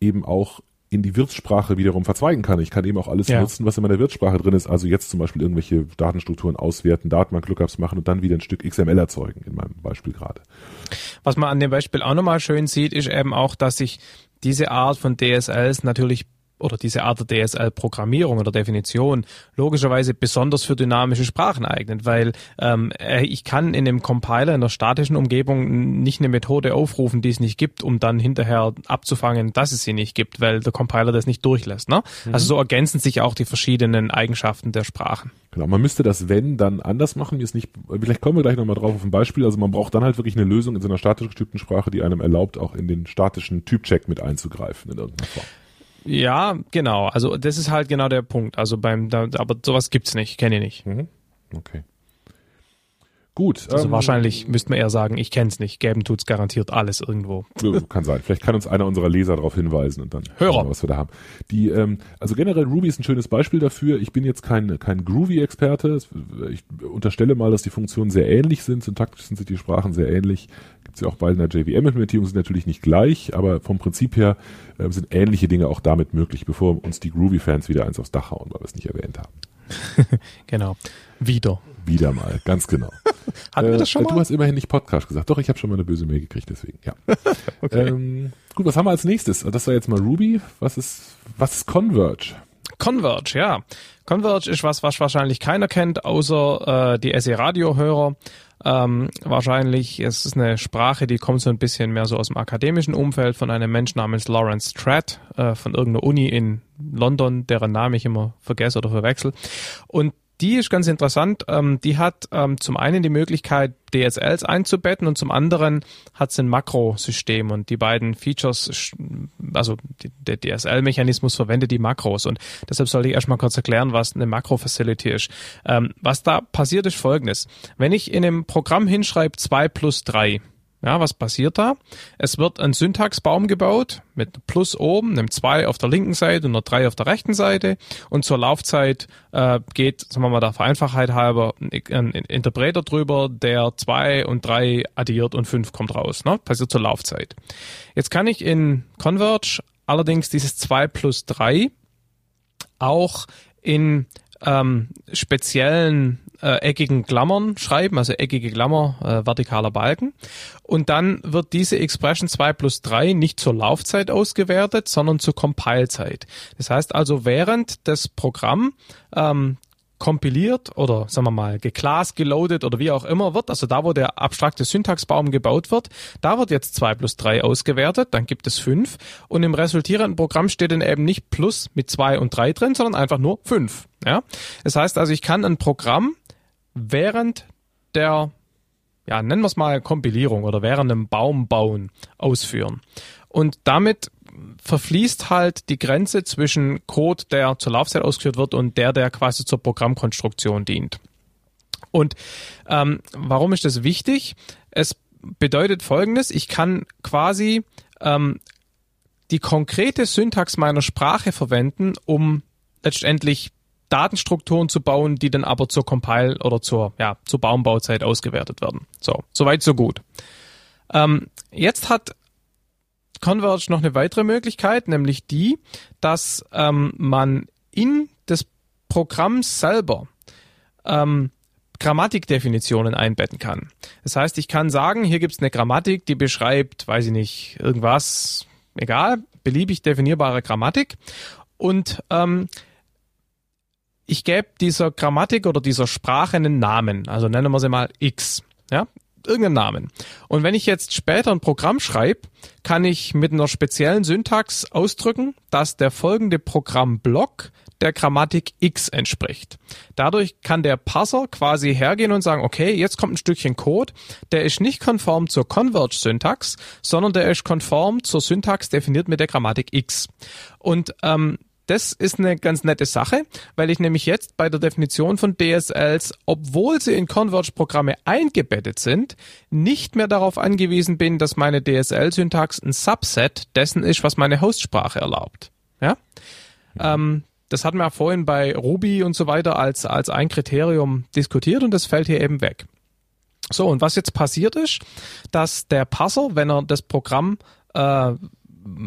eben auch in die Wirtssprache wiederum verzweigen kann. Ich kann eben auch alles ja. nutzen, was in meiner Wirtssprache drin ist. Also jetzt zum Beispiel irgendwelche Datenstrukturen auswerten, Datenbank-Lookups machen und dann wieder ein Stück XML erzeugen, in meinem Beispiel gerade. Was man an dem Beispiel auch nochmal schön sieht, ist eben auch, dass sich diese Art von DSLs natürlich oder diese Art der DSL-Programmierung oder Definition logischerweise besonders für dynamische Sprachen eignet, weil ähm, äh, ich kann in einem Compiler in der statischen Umgebung nicht eine Methode aufrufen, die es nicht gibt, um dann hinterher abzufangen, dass es sie nicht gibt, weil der Compiler das nicht durchlässt. Ne? Mhm. Also so ergänzen sich auch die verschiedenen Eigenschaften der Sprachen. Genau, man müsste das wenn dann anders machen. Ist nicht, vielleicht kommen wir gleich nochmal drauf auf ein Beispiel. Also man braucht dann halt wirklich eine Lösung in so einer statisch getypten Sprache, die einem erlaubt, auch in den statischen Typcheck mit einzugreifen in irgendeiner Form. Ja, genau. Also das ist halt genau der Punkt. Also beim, da, aber sowas gibt's nicht, kenne ich nicht. Mhm. Okay. Gut. Also ähm, wahrscheinlich müsste man eher sagen, ich kenne es nicht. Gäben tut's garantiert alles irgendwo. Kann sein. Vielleicht kann uns einer unserer Leser darauf hinweisen und dann Hörer. Wir, was wir da haben. Die, ähm, also generell Ruby ist ein schönes Beispiel dafür. Ich bin jetzt kein, kein Groovy-Experte. Ich unterstelle mal, dass die Funktionen sehr ähnlich sind. Syntaktisch sind sich die Sprachen sehr ähnlich. Gibt es ja auch bei einer JVM-Implementierung, sind natürlich nicht gleich, aber vom Prinzip her äh, sind ähnliche Dinge auch damit möglich, bevor uns die Groovy-Fans wieder eins aufs Dach hauen, weil wir es nicht erwähnt haben. genau. Wieder. Wieder mal, ganz genau. Hatten wir das schon äh, mal? Du hast immerhin nicht Podcast gesagt. Doch, ich habe schon mal eine böse Mail gekriegt, deswegen, ja. okay. Ähm, gut, was haben wir als nächstes? Das war jetzt mal Ruby. Was ist, was ist Converge? Converge, ja. Converge ist was, was wahrscheinlich keiner kennt, außer äh, die SE-Radio-Hörer. Ähm, wahrscheinlich es ist eine Sprache, die kommt so ein bisschen mehr so aus dem akademischen Umfeld von einem Menschen namens Lawrence Stratt äh, von irgendeiner Uni in London, deren Name ich immer vergesse oder verwechsel. Und die ist ganz interessant. Ähm, die hat ähm, zum einen die Möglichkeit, DSLs einzubetten und zum anderen hat sie ein Makrosystem und die beiden Features, also der DSL-Mechanismus verwendet die Makros und deshalb soll ich erstmal kurz erklären, was eine Makro-Facility ist. Ähm, was da passiert ist folgendes. Wenn ich in einem Programm hinschreibe 2 plus 3, ja, was passiert da? Es wird ein Syntaxbaum gebaut mit Plus oben, einem 2 auf der linken Seite und einer 3 auf der rechten Seite. Und zur Laufzeit äh, geht, sagen wir mal der Vereinfachheit halber, ein Interpreter drüber, der 2 und 3 addiert und 5 kommt raus. Ne? Passiert zur Laufzeit. Jetzt kann ich in Converge allerdings dieses 2 plus 3 auch in ähm, speziellen äh, eckigen Klammern schreiben, also eckige Klammer, äh, vertikaler Balken. Und dann wird diese Expression 2 plus 3 nicht zur Laufzeit ausgewertet, sondern zur Compile-Zeit. Das heißt also, während das Programm ähm, kompiliert oder sagen wir mal geclass, geloadet oder wie auch immer wird, also da wo der abstrakte Syntaxbaum gebaut wird, da wird jetzt 2 plus 3 ausgewertet, dann gibt es 5 und im resultierenden Programm steht dann eben nicht plus mit 2 und 3 drin, sondern einfach nur 5. Ja? Das heißt also, ich kann ein Programm während der, ja, nennen wir es mal Kompilierung oder während dem Baum bauen ausführen. Und damit verfließt halt die Grenze zwischen Code, der zur Laufzeit ausgeführt wird und der, der quasi zur Programmkonstruktion dient. Und ähm, warum ist das wichtig? Es bedeutet folgendes, ich kann quasi ähm, die konkrete Syntax meiner Sprache verwenden, um letztendlich Datenstrukturen zu bauen, die dann aber zur Compile oder zur, ja, zur Baumbauzeit ausgewertet werden. So, soweit, so gut. Ähm, jetzt hat Converge noch eine weitere Möglichkeit, nämlich die, dass ähm, man in das Programm selber ähm, Grammatikdefinitionen einbetten kann. Das heißt, ich kann sagen, hier gibt es eine Grammatik, die beschreibt, weiß ich nicht, irgendwas, egal, beliebig definierbare Grammatik. Und ähm, ich gebe dieser Grammatik oder dieser Sprache einen Namen. Also nennen wir sie mal X. Ja, irgendeinen Namen. Und wenn ich jetzt später ein Programm schreibe, kann ich mit einer speziellen Syntax ausdrücken, dass der folgende Programmblock der Grammatik X entspricht. Dadurch kann der Parser quasi hergehen und sagen, okay, jetzt kommt ein Stückchen Code, der ist nicht konform zur Converge-Syntax, sondern der ist konform zur Syntax definiert mit der Grammatik X. Und ähm, das ist eine ganz nette Sache, weil ich nämlich jetzt bei der Definition von DSLs, obwohl sie in Converge-Programme eingebettet sind, nicht mehr darauf angewiesen bin, dass meine DSL-Syntax ein Subset dessen ist, was meine Hostsprache erlaubt. Ja? Ähm, das hatten wir vorhin bei Ruby und so weiter als, als ein Kriterium diskutiert und das fällt hier eben weg. So, und was jetzt passiert ist, dass der Parser, wenn er das Programm äh,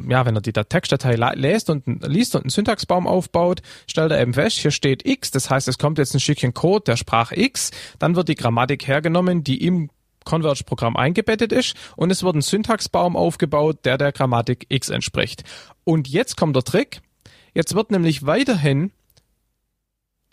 ja, wenn er die Textdatei liest und liest und einen Syntaxbaum aufbaut, stellt er eben fest, hier steht X, das heißt, es kommt jetzt ein Stückchen Code der Sprache X, dann wird die Grammatik hergenommen, die im Converge-Programm eingebettet ist und es wird ein Syntaxbaum aufgebaut, der der Grammatik X entspricht. Und jetzt kommt der Trick. Jetzt wird nämlich weiterhin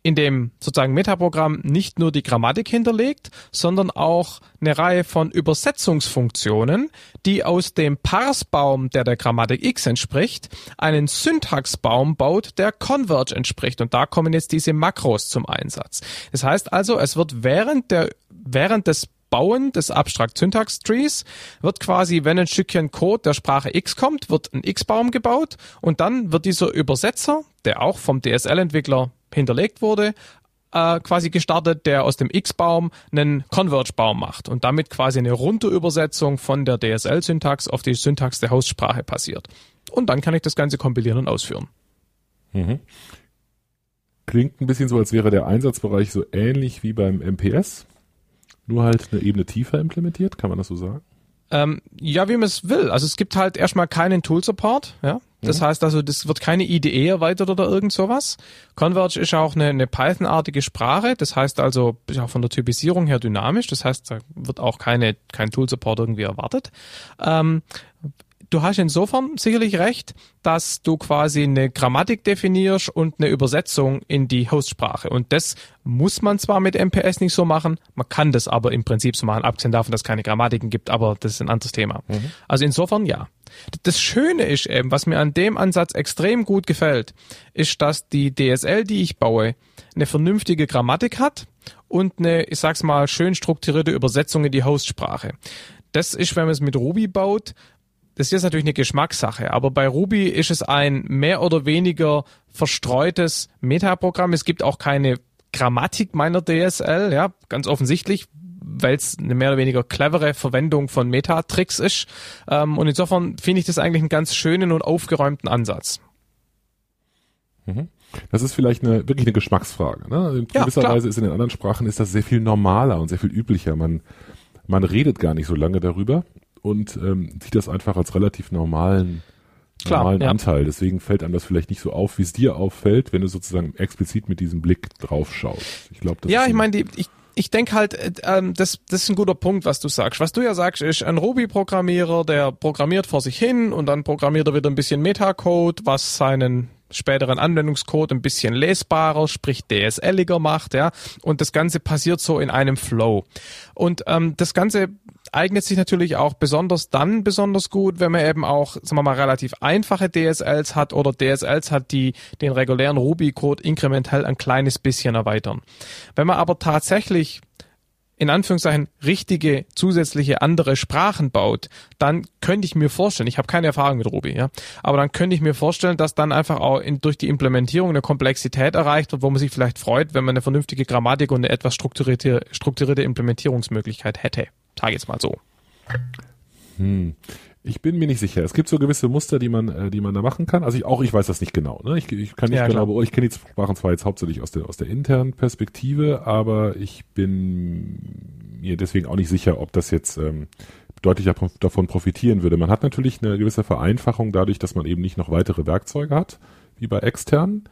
in dem sozusagen Metaprogramm nicht nur die Grammatik hinterlegt, sondern auch eine Reihe von Übersetzungsfunktionen, die aus dem Parsbaum, der der Grammatik X entspricht, einen Syntaxbaum baut, der Converge entspricht. Und da kommen jetzt diese Makros zum Einsatz. Das heißt also, es wird während der, während des Bauen des Abstract Syntax Trees wird quasi, wenn ein Stückchen Code der Sprache X kommt, wird ein X-Baum gebaut und dann wird dieser Übersetzer, der auch vom DSL-Entwickler hinterlegt wurde, äh, quasi gestartet, der aus dem X-Baum einen Converge-Baum macht und damit quasi eine Runterübersetzung von der DSL-Syntax auf die Syntax der Hostsprache passiert. Und dann kann ich das Ganze kompilieren und ausführen. Mhm. Klingt ein bisschen so, als wäre der Einsatzbereich so ähnlich wie beim MPS, nur halt eine Ebene tiefer implementiert, kann man das so sagen? Ähm, ja, wie man es will. Also es gibt halt erstmal keinen Tool-Support, ja. Das mhm. heißt also, das wird keine IDE erweitert oder irgend sowas. Converge ist auch eine, eine Python-artige Sprache. Das heißt also, ist auch von der Typisierung her dynamisch. Das heißt, da wird auch keine, kein Tool-Support irgendwie erwartet. Ähm, du hast insofern sicherlich recht, dass du quasi eine Grammatik definierst und eine Übersetzung in die Hostsprache. Und das muss man zwar mit MPS nicht so machen, man kann das aber im Prinzip so machen, abgesehen davon, dass es keine Grammatiken gibt, aber das ist ein anderes Thema. Mhm. Also insofern ja. Das Schöne ist eben, was mir an dem Ansatz extrem gut gefällt, ist, dass die DSL, die ich baue, eine vernünftige Grammatik hat und eine, ich sag's mal, schön strukturierte Übersetzung in die Hostsprache. Das ist, wenn man es mit Ruby baut, das ist jetzt natürlich eine Geschmackssache, aber bei Ruby ist es ein mehr oder weniger verstreutes Metaprogramm. Es gibt auch keine Grammatik meiner DSL, ja, ganz offensichtlich, weil es eine mehr oder weniger clevere Verwendung von Metatricks ist. Ähm, und insofern finde ich das eigentlich einen ganz schönen und aufgeräumten Ansatz. Mhm. Das ist vielleicht eine, wirklich eine Geschmacksfrage. Ne? In gewisser ja, Weise ist in den anderen Sprachen ist das sehr viel normaler und sehr viel üblicher. Man, man redet gar nicht so lange darüber und ähm, sieht das einfach als relativ normalen, Klar, normalen ja. Anteil. Deswegen fällt einem das vielleicht nicht so auf, wie es dir auffällt, wenn du sozusagen explizit mit diesem Blick drauf schaust. Ich glaube, Ja, ich meine, ich, ich denke halt, äh, ähm, das, das ist ein guter Punkt, was du sagst. Was du ja sagst, ist ein Ruby-Programmierer, der programmiert vor sich hin und dann programmiert er wieder ein bisschen Metacode, was seinen späteren Anwendungscode ein bisschen lesbarer, sprich DSLiger macht, ja. Und das Ganze passiert so in einem Flow. Und ähm, das Ganze eignet sich natürlich auch besonders dann besonders gut, wenn man eben auch, sagen wir mal, relativ einfache DSLs hat oder DSLs hat, die den regulären Ruby-Code inkrementell ein kleines bisschen erweitern. Wenn man aber tatsächlich in Anführungszeichen richtige zusätzliche andere Sprachen baut, dann könnte ich mir vorstellen, ich habe keine Erfahrung mit Ruby, ja, aber dann könnte ich mir vorstellen, dass dann einfach auch in, durch die Implementierung eine Komplexität erreicht wird, wo man sich vielleicht freut, wenn man eine vernünftige Grammatik und eine etwas strukturierte, strukturierte Implementierungsmöglichkeit hätte. Sag jetzt mal so. Hm. Ich bin mir nicht sicher. Es gibt so gewisse Muster, die man, äh, die man da machen kann. Also ich, auch ich weiß das nicht genau. Ne? Ich, ich kann nicht ja, genau, aber ich kenne die Sprachen zwar jetzt hauptsächlich aus der aus der internen Perspektive, aber ich bin mir deswegen auch nicht sicher, ob das jetzt ähm, deutlich davon profitieren würde. Man hat natürlich eine gewisse Vereinfachung dadurch, dass man eben nicht noch weitere Werkzeuge hat, wie bei externen.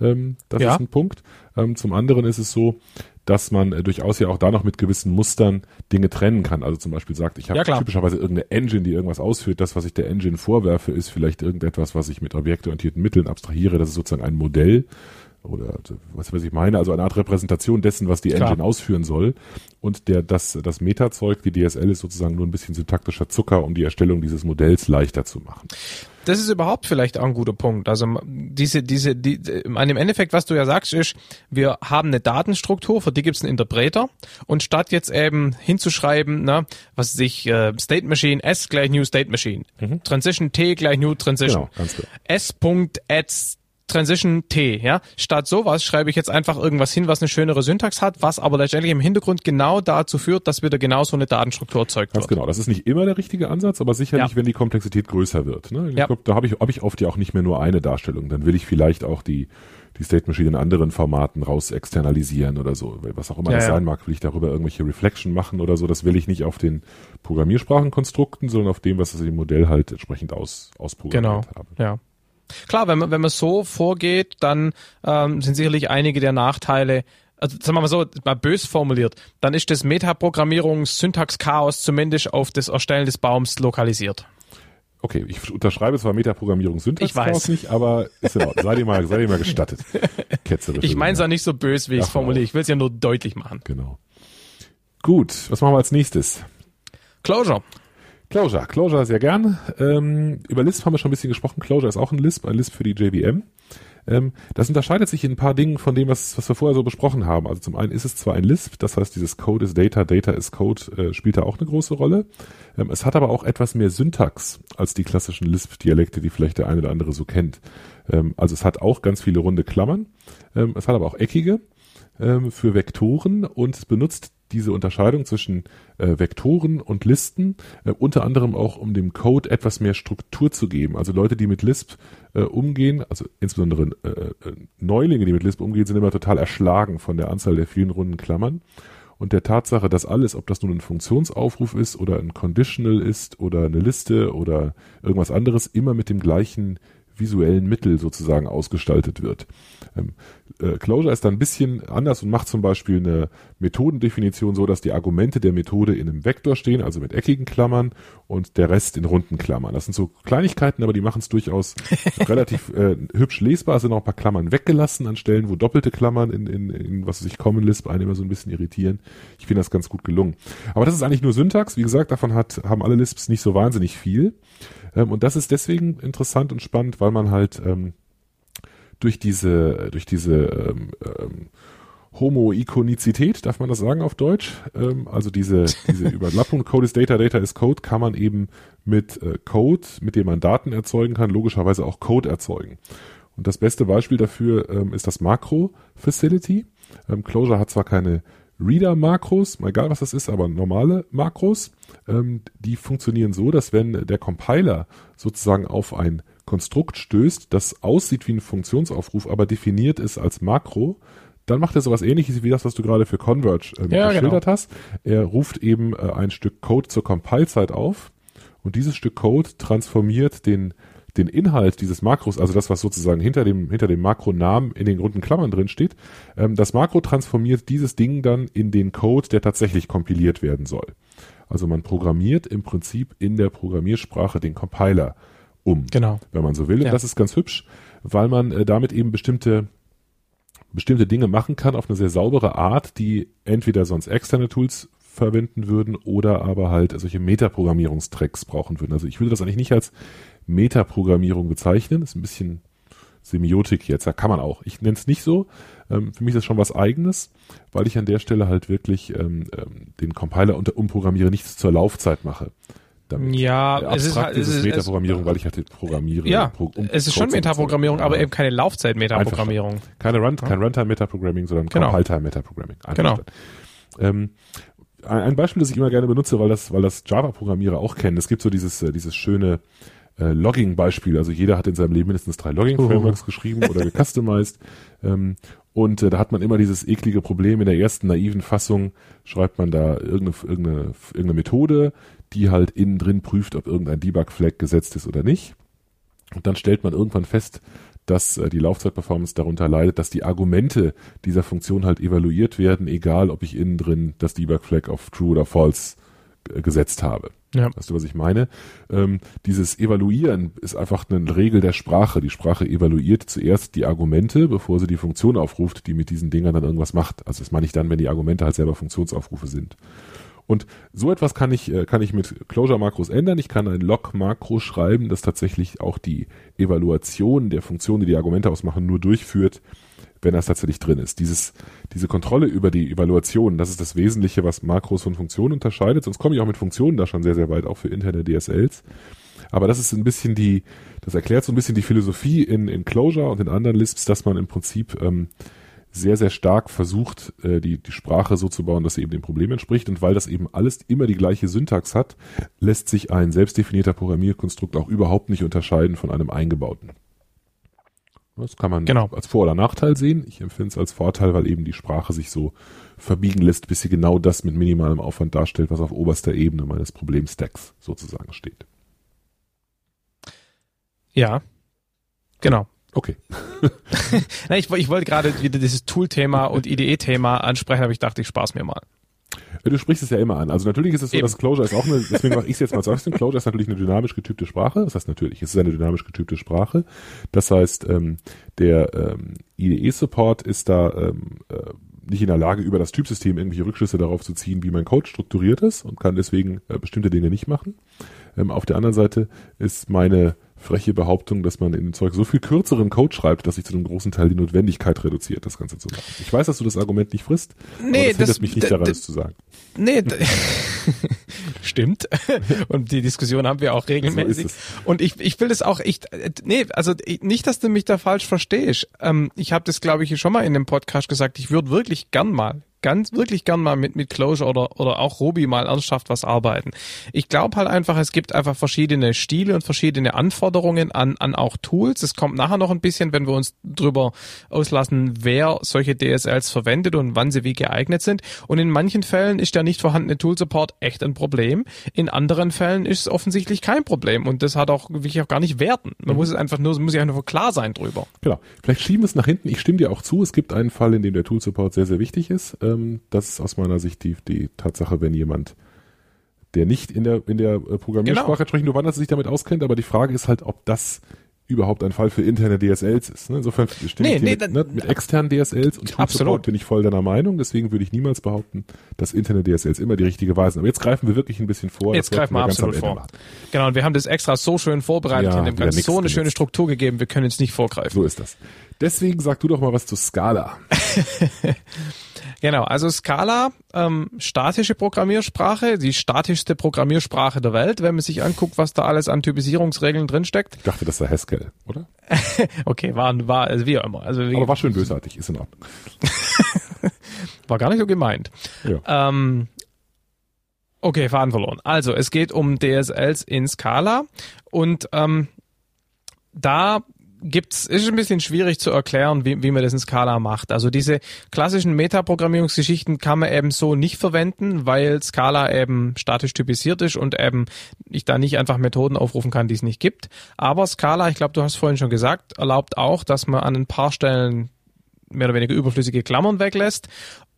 Ähm, das ja. ist ein Punkt. Ähm, zum anderen ist es so, dass man äh, durchaus ja auch da noch mit gewissen Mustern Dinge trennen kann. Also zum Beispiel sagt, ich habe ja, typischerweise irgendeine Engine, die irgendwas ausführt. Das, was ich der Engine vorwerfe, ist vielleicht irgendetwas, was ich mit objektorientierten Mitteln abstrahiere. Das ist sozusagen ein Modell oder was weiß ich meine, also eine Art Repräsentation dessen, was die Engine Klar. ausführen soll. Und der, das, das Metazeug, die DSL ist sozusagen nur ein bisschen syntaktischer Zucker, um die Erstellung dieses Modells leichter zu machen. Das ist überhaupt vielleicht auch ein guter Punkt. Also diese, diese, die, an dem Endeffekt, was du ja sagst, ist, wir haben eine Datenstruktur, für die gibt es einen Interpreter und statt jetzt eben hinzuschreiben, na, was sich äh, State Machine S gleich New State Machine, mhm. Transition T gleich New Transition, genau, ganz klar. S.add Transition T, ja. Statt sowas schreibe ich jetzt einfach irgendwas hin, was eine schönere Syntax hat, was aber letztendlich im Hintergrund genau dazu führt, dass wieder genau so eine Datenstruktur erzeugt Ganz wird. genau. Das ist nicht immer der richtige Ansatz, aber sicherlich, ja. wenn die Komplexität größer wird. Ne? Ich ja. glaube, da habe ich, hab ich oft ja auch nicht mehr nur eine Darstellung. Dann will ich vielleicht auch die, die State Machine in anderen Formaten raus externalisieren oder so. Was auch immer ja, das sein mag, will ich darüber irgendwelche Reflection machen oder so. Das will ich nicht auf den Programmiersprachenkonstrukten, sondern auf dem, was das im Modell halt entsprechend aus, ausprogrammiert genau. habe. Ja. Klar, wenn man, wenn man so vorgeht, dann ähm, sind sicherlich einige der Nachteile, also sagen wir mal so, mal bös formuliert, dann ist das Metaprogrammierungs-Syntax-Chaos zumindest auf das Erstellen des Baums lokalisiert. Okay, ich unterschreibe zwar Metaprogrammierung Syntax Chaos nicht, aber ist in Ordnung. Sei dir mal, sei dir mal gestattet. Ketzerisch. Ich meine es ja nicht so bös, wie ich es formuliere. Ich will es ja nur deutlich machen. Genau. Gut, was machen wir als nächstes? Closure. Clojure, Clojure sehr gern. Ähm, über Lisp haben wir schon ein bisschen gesprochen. Clojure ist auch ein Lisp, ein Lisp für die JVM. Ähm, das unterscheidet sich in ein paar Dingen von dem, was, was wir vorher so besprochen haben. Also zum einen ist es zwar ein Lisp, das heißt dieses Code is Data, Data is Code äh, spielt da auch eine große Rolle. Ähm, es hat aber auch etwas mehr Syntax als die klassischen Lisp-Dialekte, die vielleicht der eine oder andere so kennt. Ähm, also es hat auch ganz viele runde Klammern. Ähm, es hat aber auch eckige ähm, für Vektoren und es benutzt diese Unterscheidung zwischen äh, Vektoren und Listen, äh, unter anderem auch um dem Code etwas mehr Struktur zu geben. Also Leute, die mit Lisp äh, umgehen, also insbesondere äh, äh, Neulinge, die mit Lisp umgehen, sind immer total erschlagen von der Anzahl der vielen runden Klammern und der Tatsache, dass alles, ob das nun ein Funktionsaufruf ist oder ein Conditional ist oder eine Liste oder irgendwas anderes, immer mit dem gleichen visuellen Mittel sozusagen ausgestaltet wird. Ähm, äh, Clojure ist da ein bisschen anders und macht zum Beispiel eine Methodendefinition so, dass die Argumente der Methode in einem Vektor stehen, also mit eckigen Klammern und der Rest in runden Klammern. Das sind so Kleinigkeiten, aber die machen es durchaus relativ äh, hübsch lesbar. Es sind auch ein paar Klammern weggelassen an Stellen, wo doppelte Klammern in, in, in was weiß ich, Common Lisp einen immer so ein bisschen irritieren. Ich finde das ganz gut gelungen. Aber das ist eigentlich nur Syntax. Wie gesagt, davon hat, haben alle Lisps nicht so wahnsinnig viel. Ähm, und das ist deswegen interessant und spannend, weil man halt ähm, durch diese, durch diese ähm, ähm, Homo-Ikonizität, darf man das sagen auf Deutsch? Ähm, also diese, diese Überlappung, Code is Data, Data is Code, kann man eben mit äh, Code, mit dem man Daten erzeugen kann, logischerweise auch Code erzeugen. Und das beste Beispiel dafür ähm, ist das Makro Facility. Ähm, Clojure hat zwar keine Reader-Makros, egal was das ist, aber normale Makros, ähm, die funktionieren so, dass wenn der Compiler sozusagen auf ein Konstrukt stößt, das aussieht wie ein Funktionsaufruf, aber definiert ist als Makro, dann macht er sowas ähnliches wie das, was du gerade für Converge äh, ja, geschildert genau. hast. Er ruft eben äh, ein Stück Code zur Compile-Zeit auf und dieses Stück Code transformiert den den Inhalt dieses Makros, also das, was sozusagen hinter dem, hinter dem Makronamen in den runden Klammern drin steht, ähm, das Makro transformiert dieses Ding dann in den Code, der tatsächlich kompiliert werden soll. Also man programmiert im Prinzip in der Programmiersprache den Compiler um, genau. wenn man so will. Und ja. das ist ganz hübsch, weil man äh, damit eben bestimmte bestimmte Dinge machen kann auf eine sehr saubere Art, die entweder sonst externe Tools verwenden würden oder aber halt solche Metaprogrammierungstracks brauchen würden. Also ich würde das eigentlich nicht als Metaprogrammierung bezeichnen. Das ist ein bisschen Semiotik jetzt, da kann man auch. Ich nenne es nicht so. Ähm, für mich ist das schon was Eigenes, weil ich an der Stelle halt wirklich ähm, ähm, den Compiler unter umprogrammiere, nichts zur Laufzeit mache damit. Ja, es ist, halt, es ist Metaprogrammierung, weil ich halt programmiere. Ja, Pro, um es ist schon Metaprogrammierung, aber eben keine Laufzeit-Metaprogrammierung. Keine Run, ja. kein Runtime-Metaprogramming, sondern genau. Compile-Time-Metaprogramming. Genau. Ähm, ein Beispiel, das ich immer gerne benutze, weil das, weil das Java-Programmierer auch kennen. Es gibt so dieses, äh, dieses schöne äh, Logging-Beispiel. Also jeder hat in seinem Leben mindestens drei Logging-Frameworks geschrieben oder gecustomized. Ähm, und äh, da hat man immer dieses eklige Problem. In der ersten naiven Fassung schreibt man da irgendeine, irgendeine, irgendeine Methode, die halt innen drin prüft, ob irgendein Debug-Flag gesetzt ist oder nicht. Und dann stellt man irgendwann fest, dass äh, die Laufzeitperformance darunter leidet, dass die Argumente dieser Funktion halt evaluiert werden, egal ob ich innen drin das Debug-Flag auf True oder False äh, gesetzt habe. Ja. Weißt du, was ich meine? Ähm, dieses Evaluieren ist einfach eine Regel der Sprache. Die Sprache evaluiert zuerst die Argumente, bevor sie die Funktion aufruft, die mit diesen Dingern dann irgendwas macht. Also das meine ich dann, wenn die Argumente halt selber Funktionsaufrufe sind. Und so etwas kann ich, äh, kann ich mit Closure-Makros ändern. Ich kann ein Log-Makro schreiben, das tatsächlich auch die Evaluation der Funktionen, die die Argumente ausmachen, nur durchführt, wenn das tatsächlich drin ist. Dieses, diese Kontrolle über die Evaluation, das ist das Wesentliche, was Makros von Funktionen unterscheidet. Sonst komme ich auch mit Funktionen da schon sehr, sehr weit, auch für interne DSLs. Aber das ist ein bisschen die, das erklärt so ein bisschen die Philosophie in, in Closure und in anderen Lisps, dass man im Prinzip ähm, sehr, sehr stark versucht, äh, die, die Sprache so zu bauen, dass sie eben dem Problem entspricht. Und weil das eben alles immer die gleiche Syntax hat, lässt sich ein selbstdefinierter Programmierkonstrukt auch überhaupt nicht unterscheiden von einem eingebauten. Das kann man genau. als Vor- oder Nachteil sehen. Ich empfinde es als Vorteil, weil eben die Sprache sich so verbiegen lässt, bis sie genau das mit minimalem Aufwand darstellt, was auf oberster Ebene meines Problemstacks sozusagen steht. Ja, genau. Okay. Na, ich, ich wollte gerade wieder dieses Tool-Thema und IDE-Thema ansprechen, aber ich dachte, ich spaß mir mal. Du sprichst es ja immer an. Also natürlich ist es so, Eben. dass Clojure ist auch eine, deswegen mache ich es jetzt mal zuerst. Clojure ist natürlich eine dynamisch getypte Sprache. Das heißt natürlich, es ist eine dynamisch getypte Sprache. Das heißt, ähm, der ähm, IDE-Support ist da ähm, äh, nicht in der Lage, über das Typsystem irgendwelche Rückschlüsse darauf zu ziehen, wie mein Code strukturiert ist und kann deswegen äh, bestimmte Dinge nicht machen. Ähm, auf der anderen Seite ist meine freche Behauptung, dass man in dem Zeug so viel kürzeren Code schreibt, dass sich zu einem großen Teil die Notwendigkeit reduziert, das Ganze zu machen. Ich weiß, dass du das Argument nicht frisst, nee, aber das, das mich nicht daran, es zu sagen. Nee, stimmt. Und die Diskussion haben wir auch regelmäßig. So und ich, ich will das auch, ich, nee, also nicht, dass du mich da falsch verstehst. Ähm, ich habe das, glaube ich, schon mal in dem Podcast gesagt. Ich würde wirklich gern mal ganz wirklich gern mal mit, mit Clojure oder, oder auch Ruby mal ernsthaft was arbeiten. Ich glaube halt einfach, es gibt einfach verschiedene Stile und verschiedene Anforderungen an, an auch Tools. Es kommt nachher noch ein bisschen, wenn wir uns drüber auslassen, wer solche DSLs verwendet und wann sie wie geeignet sind. Und in manchen Fällen ist der nicht vorhandene Tool Support echt ein Problem. In anderen Fällen ist es offensichtlich kein Problem und das hat auch wirklich auch gar nicht werten. Man mhm. muss es einfach nur, muss sich einfach klar sein drüber. Genau. Vielleicht schieben wir es nach hinten. Ich stimme dir auch zu. Es gibt einen Fall, in dem der Tool Support sehr, sehr wichtig ist. Ähm, das ist aus meiner Sicht die, die Tatsache, wenn jemand der nicht in der in der äh, Programmiersprache genau. wann er sich damit auskennt, aber die Frage ist halt, ob das überhaupt ein Fall für interne DSLs ist. Ne? Insofern stimme nee, ich nee, mit, ne? mit externen DSLs und Support bin ich voll deiner Meinung. Deswegen würde ich niemals behaupten, dass interne DSLs immer die richtige Wahl sind. Aber jetzt greifen wir wirklich ein bisschen vor. Jetzt greifen wir absolut vor. Machen. Genau, und wir haben das extra so schön vorbereitet, ja, dem Ganzen so eine schöne Struktur gegeben, wir können jetzt nicht vorgreifen. So ist das. Deswegen sag du doch mal was zu Scala. Genau, also Scala, ähm, statische Programmiersprache, die statischste Programmiersprache der Welt, wenn man sich anguckt, was da alles an Typisierungsregeln drinsteckt. Ich dachte, das sei Haskell, oder? okay, war, war also wie auch immer. Also wie, Aber war schön bösartig, ist in Ordnung. war gar nicht so gemeint. Ja. Ähm, okay, Faden verloren. Also, es geht um DSLs in Scala und ähm, da gibt's, ist ein bisschen schwierig zu erklären, wie, wie man das in Scala macht. Also diese klassischen Metaprogrammierungsgeschichten kann man eben so nicht verwenden, weil Scala eben statisch typisiert ist und eben ich da nicht einfach Methoden aufrufen kann, die es nicht gibt. Aber Scala, ich glaube, du hast vorhin schon gesagt, erlaubt auch, dass man an ein paar Stellen mehr oder weniger überflüssige Klammern weglässt.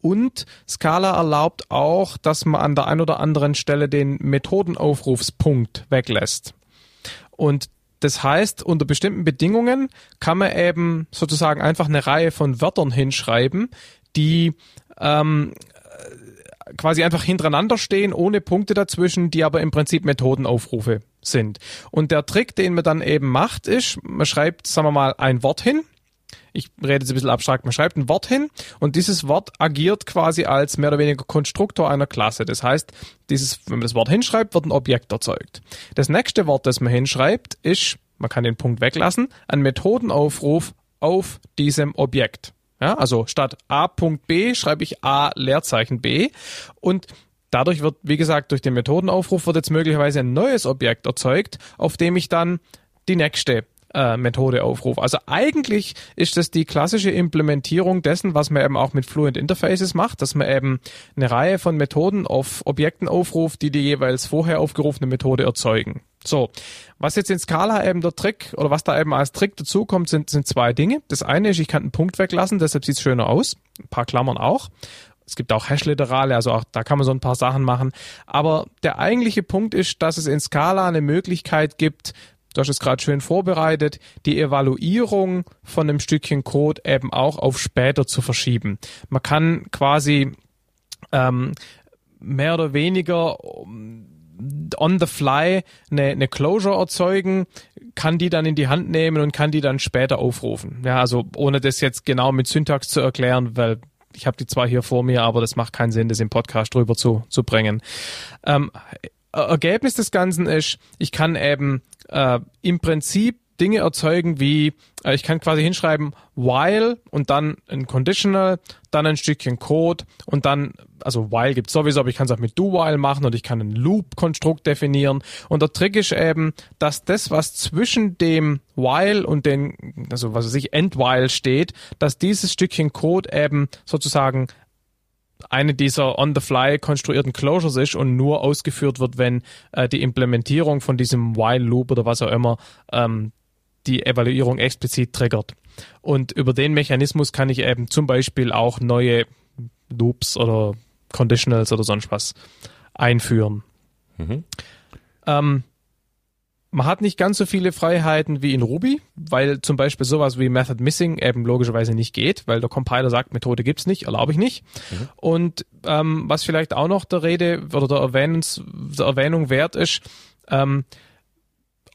Und Scala erlaubt auch, dass man an der einen oder anderen Stelle den Methodenaufrufspunkt weglässt. Und das heißt, unter bestimmten Bedingungen kann man eben sozusagen einfach eine Reihe von Wörtern hinschreiben, die ähm, quasi einfach hintereinander stehen, ohne Punkte dazwischen, die aber im Prinzip Methodenaufrufe sind. Und der Trick, den man dann eben macht, ist, man schreibt, sagen wir mal, ein Wort hin, ich rede jetzt ein bisschen abstrakt, man schreibt ein Wort hin und dieses Wort agiert quasi als mehr oder weniger Konstruktor einer Klasse. Das heißt, dieses, wenn man das Wort hinschreibt, wird ein Objekt erzeugt. Das nächste Wort, das man hinschreibt, ist, man kann den Punkt weglassen, ein Methodenaufruf auf diesem Objekt. Ja, also statt a.b schreibe ich a Leerzeichen b und dadurch wird, wie gesagt, durch den Methodenaufruf wird jetzt möglicherweise ein neues Objekt erzeugt, auf dem ich dann die nächste äh, Methode aufrufe. Also eigentlich ist das die klassische Implementierung dessen, was man eben auch mit Fluent Interfaces macht, dass man eben eine Reihe von Methoden auf Objekten aufruft, die die jeweils vorher aufgerufene Methode erzeugen. So, was jetzt in Scala eben der Trick oder was da eben als Trick dazukommt, sind, sind zwei Dinge. Das eine ist, ich kann einen Punkt weglassen, deshalb sieht es schöner aus. Ein paar Klammern auch. Es gibt auch Hash-Literale, also auch da kann man so ein paar Sachen machen. Aber der eigentliche Punkt ist, dass es in Scala eine Möglichkeit gibt, du hast es gerade schön vorbereitet, die Evaluierung von einem Stückchen Code eben auch auf später zu verschieben. Man kann quasi ähm, mehr oder weniger on the fly eine, eine Closure erzeugen, kann die dann in die Hand nehmen und kann die dann später aufrufen. Ja, also ohne das jetzt genau mit Syntax zu erklären, weil ich habe die zwar hier vor mir, aber das macht keinen Sinn, das im Podcast drüber zu, zu bringen. Ähm, Ergebnis des Ganzen ist, ich kann eben äh, im Prinzip Dinge erzeugen wie, äh, ich kann quasi hinschreiben, while und dann ein Conditional, dann ein Stückchen Code und dann, also while gibt sowieso, aber ich kann es auch mit do while machen und ich kann ein Loop-Konstrukt definieren. Und der Trick ist eben, dass das, was zwischen dem while und den, also was weiß ich, end while steht, dass dieses Stückchen Code eben sozusagen eine dieser on-the-fly konstruierten Closures ist und nur ausgeführt wird, wenn äh, die Implementierung von diesem While Loop oder was auch immer ähm, die Evaluierung explizit triggert. Und über den Mechanismus kann ich eben zum Beispiel auch neue Loops oder Conditionals oder sonst was einführen. Mhm. Ähm, man hat nicht ganz so viele Freiheiten wie in Ruby, weil zum Beispiel sowas wie Method Missing eben logischerweise nicht geht, weil der Compiler sagt, Methode gibt's nicht, erlaube ich nicht. Mhm. Und ähm, was vielleicht auch noch der Rede oder der, Erwähnungs, der Erwähnung wert ist, ähm,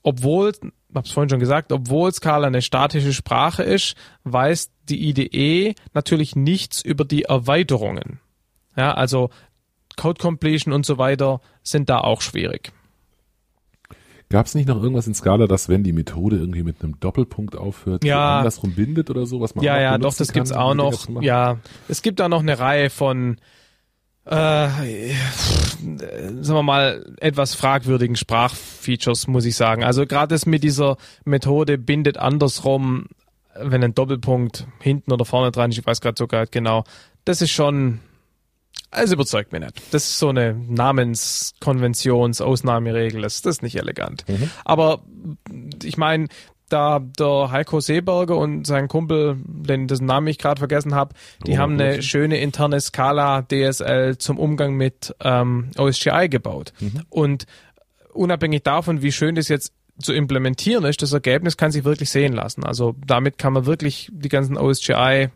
obwohl, ich habe es vorhin schon gesagt, obwohl Scala eine statische Sprache ist, weiß die IDE natürlich nichts über die Erweiterungen. Ja, also Code Completion und so weiter sind da auch schwierig. Gab es nicht noch irgendwas in Scala, dass wenn die Methode irgendwie mit einem Doppelpunkt aufhört, ja. andersrum bindet oder so, was man Ja, ja, doch, das kann, gibt's auch noch. Ja, es gibt da noch eine Reihe von äh, sagen wir mal, etwas fragwürdigen Sprachfeatures, muss ich sagen. Also gerade das mit dieser Methode bindet andersrum, wenn ein Doppelpunkt hinten oder vorne dran ist, ich weiß gerade sogar genau, das ist schon also überzeugt mich nicht. Das ist so eine Namenskonventions-Ausnahmeregel. Das, das ist nicht elegant. Mhm. Aber ich meine, da der Heiko Seeberger und sein Kumpel, den dessen Namen ich gerade vergessen habe, die oh, haben eine schöne interne Skala DSL zum Umgang mit ähm, OSGI gebaut. Mhm. Und unabhängig davon, wie schön das jetzt zu implementieren ist, das Ergebnis kann sich wirklich sehen lassen. Also damit kann man wirklich die ganzen OSGI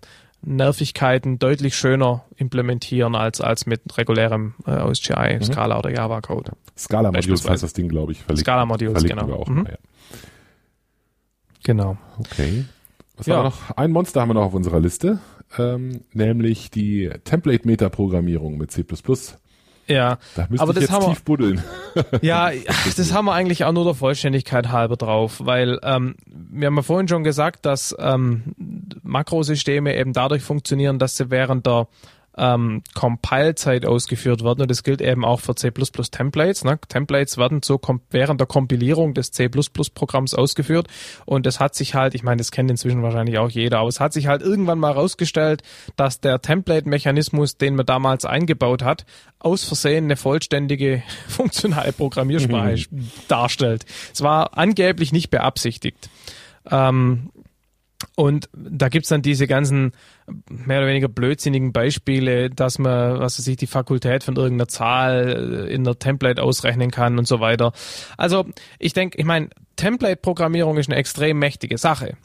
Nervigkeiten deutlich schöner implementieren als, als mit regulärem äh, OSGI, mhm. Scala oder Java-Code. Scala-Modules heißt das Ding, glaube ich. Scala-Modules, genau. Auch, mhm. ja. Genau. Okay. Was ja. haben wir noch? Ein Monster haben wir noch auf unserer Liste, ähm, nämlich die Template-Meta-Programmierung mit C++. Ja, da aber das haben wir, buddeln. Ja, das haben wir eigentlich auch nur der Vollständigkeit halber drauf, weil ähm, wir haben ja vorhin schon gesagt, dass ähm, Makrosysteme eben dadurch funktionieren, dass sie während der ähm, Compile-Zeit ausgeführt werden. Und das gilt eben auch für C++ Templates. Ne? Templates werden so während der Kompilierung des C++-Programms ausgeführt. Und das hat sich halt, ich meine, das kennt inzwischen wahrscheinlich auch jeder, aber es hat sich halt irgendwann mal herausgestellt, dass der Template-Mechanismus, den man damals eingebaut hat, aus Versehen eine vollständige funktionale Programmiersprache mhm. darstellt. Es war angeblich nicht beabsichtigt. Ähm, und da gibt's dann diese ganzen mehr oder weniger blödsinnigen Beispiele, dass man, was weiß ich, die Fakultät von irgendeiner Zahl in der Template ausrechnen kann und so weiter. Also ich denke, ich meine, Template-Programmierung ist eine extrem mächtige Sache.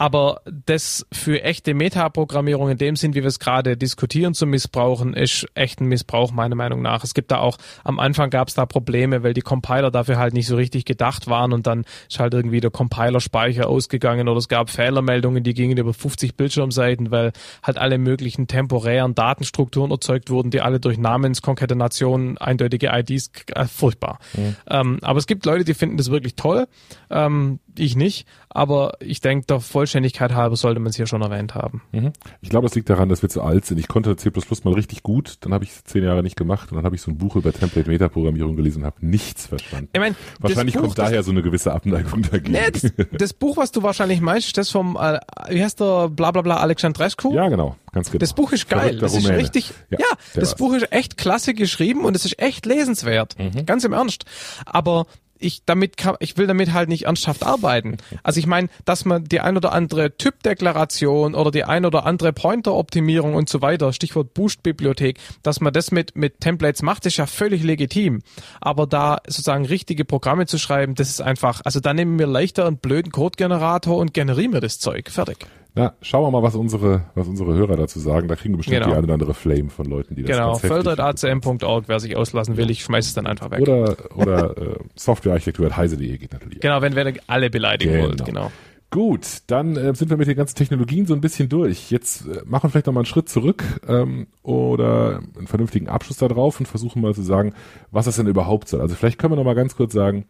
Aber das für echte Metaprogrammierung in dem Sinn, wie wir es gerade diskutieren, zu missbrauchen, ist echt ein Missbrauch meiner Meinung nach. Es gibt da auch, am Anfang gab es da Probleme, weil die Compiler dafür halt nicht so richtig gedacht waren und dann ist halt irgendwie der Compiler-Speicher ausgegangen oder es gab Fehlermeldungen, die gingen über 50 Bildschirmseiten, weil halt alle möglichen temporären Datenstrukturen erzeugt wurden, die alle durch Namenskonkatenationen eindeutige IDs, äh, furchtbar. Mhm. Ähm, aber es gibt Leute, die finden das wirklich toll. Ähm, ich nicht, aber ich denke, der Vollständigkeit halber sollte man es hier schon erwähnt haben. Mhm. Ich glaube, es liegt daran, dass wir zu alt sind. Ich konnte C++ mal richtig gut, dann habe ich es zehn Jahre nicht gemacht und dann habe ich so ein Buch über Template-Meta-Programmierung gelesen und habe nichts verstanden. Ich mein, wahrscheinlich Buch, kommt daher so eine gewisse Abneigung dagegen. Nee, das, das, Buch, was du wahrscheinlich meinst, das vom, äh, wie heißt der, bla bla bla, Alexandrescu? Ja, genau, ganz genau. Das Buch ist geil. Das ist richtig, ja, ja das Buch ist echt klasse geschrieben und es ist echt lesenswert. Mhm. Ganz im Ernst. Aber ich damit kann, ich will damit halt nicht ernsthaft arbeiten. Also ich meine, dass man die ein oder andere Typdeklaration oder die ein oder andere Pointer-Optimierung und so weiter, Stichwort Boost-Bibliothek, dass man das mit, mit Templates macht, ist ja völlig legitim. Aber da sozusagen richtige Programme zu schreiben, das ist einfach, also da nehmen wir leichter einen blöden Code-Generator und generieren wir das Zeug. Fertig. Na, schauen wir mal, was unsere, was unsere Hörer dazu sagen. Da kriegen wir bestimmt genau. die eine oder andere Flame von Leuten, die das Genau, fördert.acm.org, wer sich auslassen will, ich schmeiß es dann einfach weg. Oder, oder äh, Softwarearchitektur.heise.de geht natürlich. Genau, wenn wir alle beleidigen genau. wollen, genau. Gut, dann äh, sind wir mit den ganzen Technologien so ein bisschen durch. Jetzt äh, machen wir vielleicht noch mal einen Schritt zurück ähm, oder einen vernünftigen Abschluss da drauf und versuchen mal zu sagen, was das denn überhaupt soll. Also vielleicht können wir noch mal ganz kurz sagen,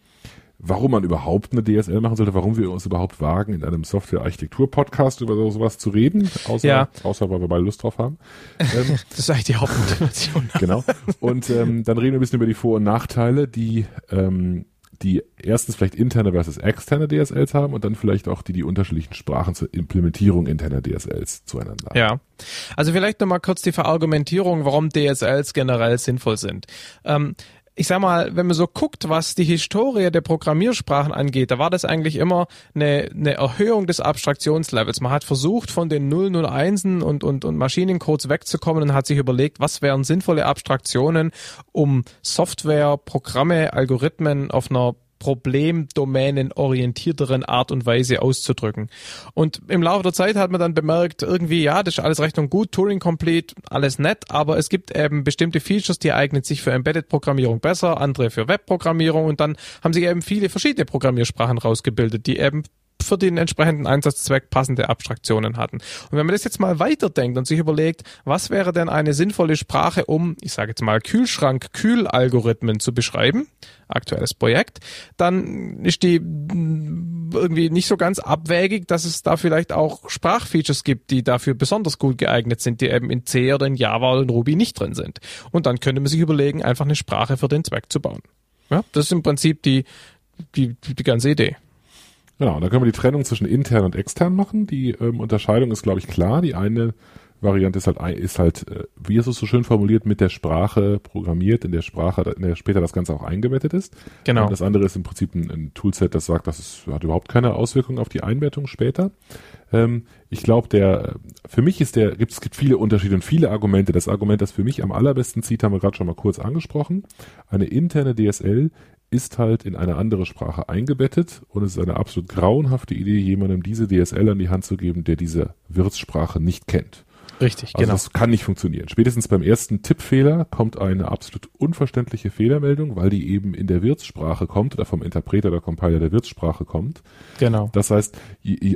warum man überhaupt eine DSL machen sollte, warum wir uns überhaupt wagen, in einem Software-Architektur-Podcast über sowas zu reden, außer, ja. außer weil wir beide Lust drauf haben. Ähm, das ist eigentlich die Hauptmotivation. genau. Und ähm, dann reden wir ein bisschen über die Vor- und Nachteile, die ähm, die erstens vielleicht interne versus externe DSLs haben und dann vielleicht auch die die unterschiedlichen Sprachen zur Implementierung interner DSLs zueinander haben. Ja, also vielleicht nochmal kurz die Verargumentierung, warum DSLs generell sinnvoll sind. Ähm, ich sag mal, wenn man so guckt, was die Historie der Programmiersprachen angeht, da war das eigentlich immer eine, eine Erhöhung des Abstraktionslevels. Man hat versucht, von den 001 und, und, und Maschinencodes wegzukommen und hat sich überlegt, was wären sinnvolle Abstraktionen, um Software, Programme, Algorithmen auf einer problemdomänenorientierteren Art und Weise auszudrücken. Und im Laufe der Zeit hat man dann bemerkt, irgendwie, ja, das ist alles recht und gut, Turing Complete, alles nett, aber es gibt eben bestimmte Features, die eignen sich für Embedded-Programmierung besser, andere für Web-Programmierung und dann haben sich eben viele verschiedene Programmiersprachen rausgebildet, die eben für den entsprechenden Einsatzzweck passende Abstraktionen hatten. Und wenn man das jetzt mal weiterdenkt und sich überlegt, was wäre denn eine sinnvolle Sprache, um, ich sage jetzt mal, Kühlschrank-Kühlalgorithmen zu beschreiben, aktuelles Projekt, dann ist die irgendwie nicht so ganz abwägig, dass es da vielleicht auch Sprachfeatures gibt, die dafür besonders gut geeignet sind, die eben in C oder in Java oder in Ruby nicht drin sind. Und dann könnte man sich überlegen, einfach eine Sprache für den Zweck zu bauen. Ja, das ist im Prinzip die, die, die ganze Idee. Genau, dann können wir die Trennung zwischen intern und extern machen. Die ähm, Unterscheidung ist, glaube ich, klar. Die eine Variante ist halt, ist halt, äh, wie ist es so schön formuliert, mit der Sprache programmiert, in der Sprache, in der später das Ganze auch eingebettet ist. Genau. Und das andere ist im Prinzip ein, ein Toolset, das sagt, dass es hat überhaupt keine Auswirkung auf die Einbettung später. Ähm, ich glaube, der, für mich ist der, gibt es gibt viele Unterschiede und viele Argumente. Das Argument, das für mich am allerbesten zieht, haben wir gerade schon mal kurz angesprochen. Eine interne DSL ist halt in eine andere Sprache eingebettet und es ist eine absolut grauenhafte Idee, jemandem diese DSL an die Hand zu geben, der diese Wirtssprache nicht kennt. Richtig, also genau. Das kann nicht funktionieren. Spätestens beim ersten Tippfehler kommt eine absolut unverständliche Fehlermeldung, weil die eben in der Wirtssprache kommt oder vom Interpreter oder Compiler der Wirtssprache kommt. Genau. Das heißt,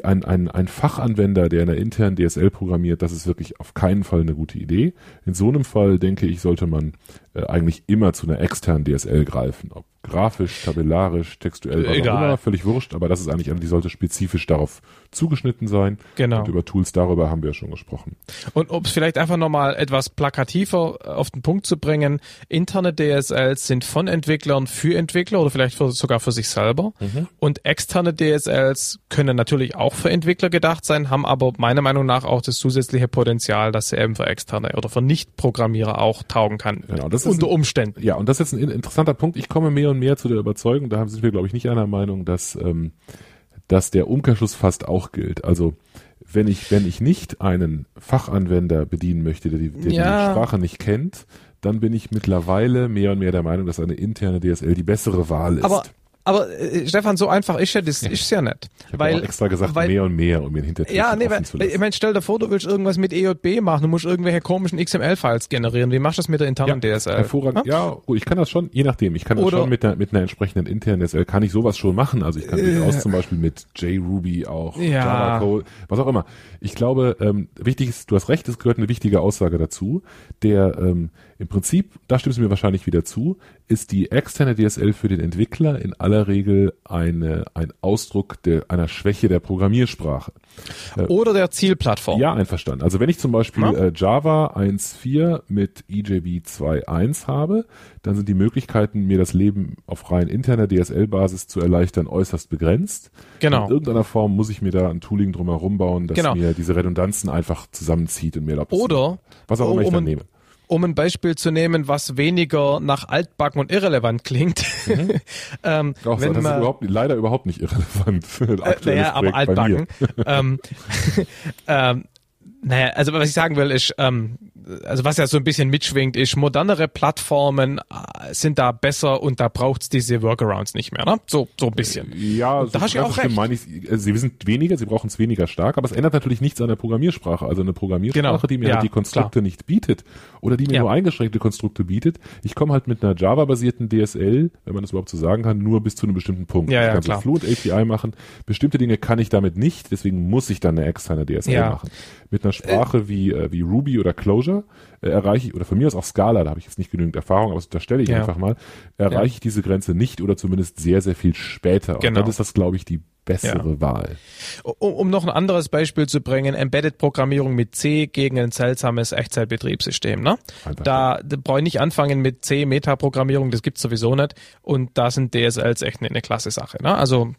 ein, ein, ein Fachanwender, der in der internen DSL programmiert, das ist wirklich auf keinen Fall eine gute Idee. In so einem Fall, denke ich, sollte man äh, eigentlich immer zu einer externen DSL greifen. Ob grafisch, tabellarisch, textuell, was Egal. auch immer, völlig wurscht, aber das ist eigentlich eine, die sollte spezifisch darauf zugeschnitten sein. Genau. Und über Tools darüber haben wir ja schon gesprochen. Und um es vielleicht einfach nochmal etwas plakativer auf den Punkt zu bringen, interne DSLs sind von Entwicklern für Entwickler oder vielleicht für, sogar für sich selber. Mhm. Und externe DSLs können natürlich auch für Entwickler gedacht sein, haben aber meiner Meinung nach auch das zusätzliche Potenzial, dass sie eben für externe oder für Nicht-Programmierer auch taugen kann. Genau, das ist unter ein- Umständen. Ja, und das ist jetzt ein interessanter Punkt. Ich komme mehr und mehr zu der Überzeugung, da sind wir, glaube ich, nicht einer Meinung, dass, ähm, dass der Umkehrschluss fast auch gilt. Also wenn ich, wenn ich nicht einen Fachanwender bedienen möchte, der die, der Ja. die Sprache nicht kennt, dann bin ich mittlerweile mehr und mehr der Meinung, dass eine interne DSL die bessere Wahl ist. Aber, aber äh, Stefan, so einfach ist ja das ist ja nicht. ich weil, extra gesagt, weil, mehr und mehr, um den Hintertür Ja, nee, weil, zu ich lassen. meine, stell dir vor, du willst irgendwas mit EJB machen, du musst irgendwelche komischen XML-Files generieren. Wie machst du das mit der internen DSL? Hervorragend. Ja, gut, ich kann das schon, je nachdem. Ich kann das Oder- schon mit einer, mit einer entsprechenden internen DSL, kann ich sowas schon machen. Also ich kann Äh. durchaus zum Beispiel mit JRuby auch, Ja. Java Code, was auch immer. Ich glaube, ähm, wichtig ist, du hast recht, es gehört eine wichtige Aussage dazu. Der ähm, im Prinzip, da stimmst du mir wahrscheinlich wieder zu, ist die externe DSL für den Entwickler in aller Regel eine, ein Ausdruck der, einer Schwäche der Programmiersprache. Oder der Zielplattform. Ja, einverstanden. Also wenn ich zum Beispiel Ja. äh, Java 1.4 mit EJB 2.1 habe, dann sind die Möglichkeiten, mir das Leben auf rein interner DSL-Basis zu erleichtern, äußerst begrenzt. Genau. In irgendeiner Form muss ich mir da ein Tooling drumherum bauen, das Genau. mir diese Redundanzen einfach zusammenzieht und mir erlaubt, Oder, was auch immer ich um, dann ein- nehme. Um ein Beispiel zu nehmen, was weniger nach altbacken und irrelevant klingt. ähm, Auch wenn das ist man, überhaupt, leider überhaupt nicht irrelevant. äh, naja, aber altbacken. ähm, ähm, naja, also was ich sagen will, ist, ähm, also was ja so ein bisschen mitschwingt, ist, modernere Plattformen äh, sind da besser und da braucht's diese Workarounds nicht mehr, ne? So, so ein bisschen. Ja, da hast du ja ganz auch recht. meine ich, äh, sie sind weniger, sie brauchen es weniger stark, aber es ändert natürlich nichts an der Programmiersprache. Also eine Programmiersprache, Genau. die mir Ja, halt die Konstrukte nicht bietet oder die mir Ja. nur eingeschränkte Konstrukte bietet. Ich komme halt mit einer Java-basierten DSL, wenn man das überhaupt so sagen kann, nur bis zu einem bestimmten Punkt. Ja, ich ja, kann klar. so Fluent API machen. Bestimmte Dinge kann ich damit nicht, deswegen muss ich dann eine externe DSL Ja. machen. Mit einer Sprache wie, äh, wie Ruby oder Clojure äh, erreiche ich, oder von mir aus auch Scala, da habe ich jetzt nicht genügend Erfahrung, aber das unterstelle ich Ja. einfach mal, erreiche Ja. ich diese Grenze nicht oder zumindest sehr, sehr viel später. Genau. Und dann ist das, glaube ich, die bessere Wahl. Um, um noch ein anderes Beispiel zu bringen, Embedded-Programmierung mit C gegen ein seltsames Echtzeitbetriebssystem. Ne? Einfach Da, brauche ich nicht anfangen mit C, Metaprogrammierung, das gibt's sowieso nicht. Und da sind DSLs echt eine, eine klasse Sache. Ne? Also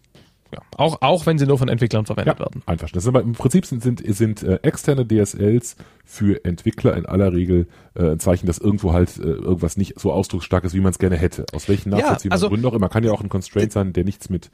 ja, auch, auch wenn sie nur von Entwicklern verwendet werden. Einverstanden. Das sind aber im Prinzip sind, sind, sind äh, externe DSLs für Entwickler in aller Regel äh, ein Zeichen, dass irgendwo halt äh, irgendwas nicht so ausdrucksstark ist, wie man es gerne hätte. Aus welchen Ja, nachvollziehbaren also- Gründen auch immer. Kann ja auch ein Constraint sein, der nichts mit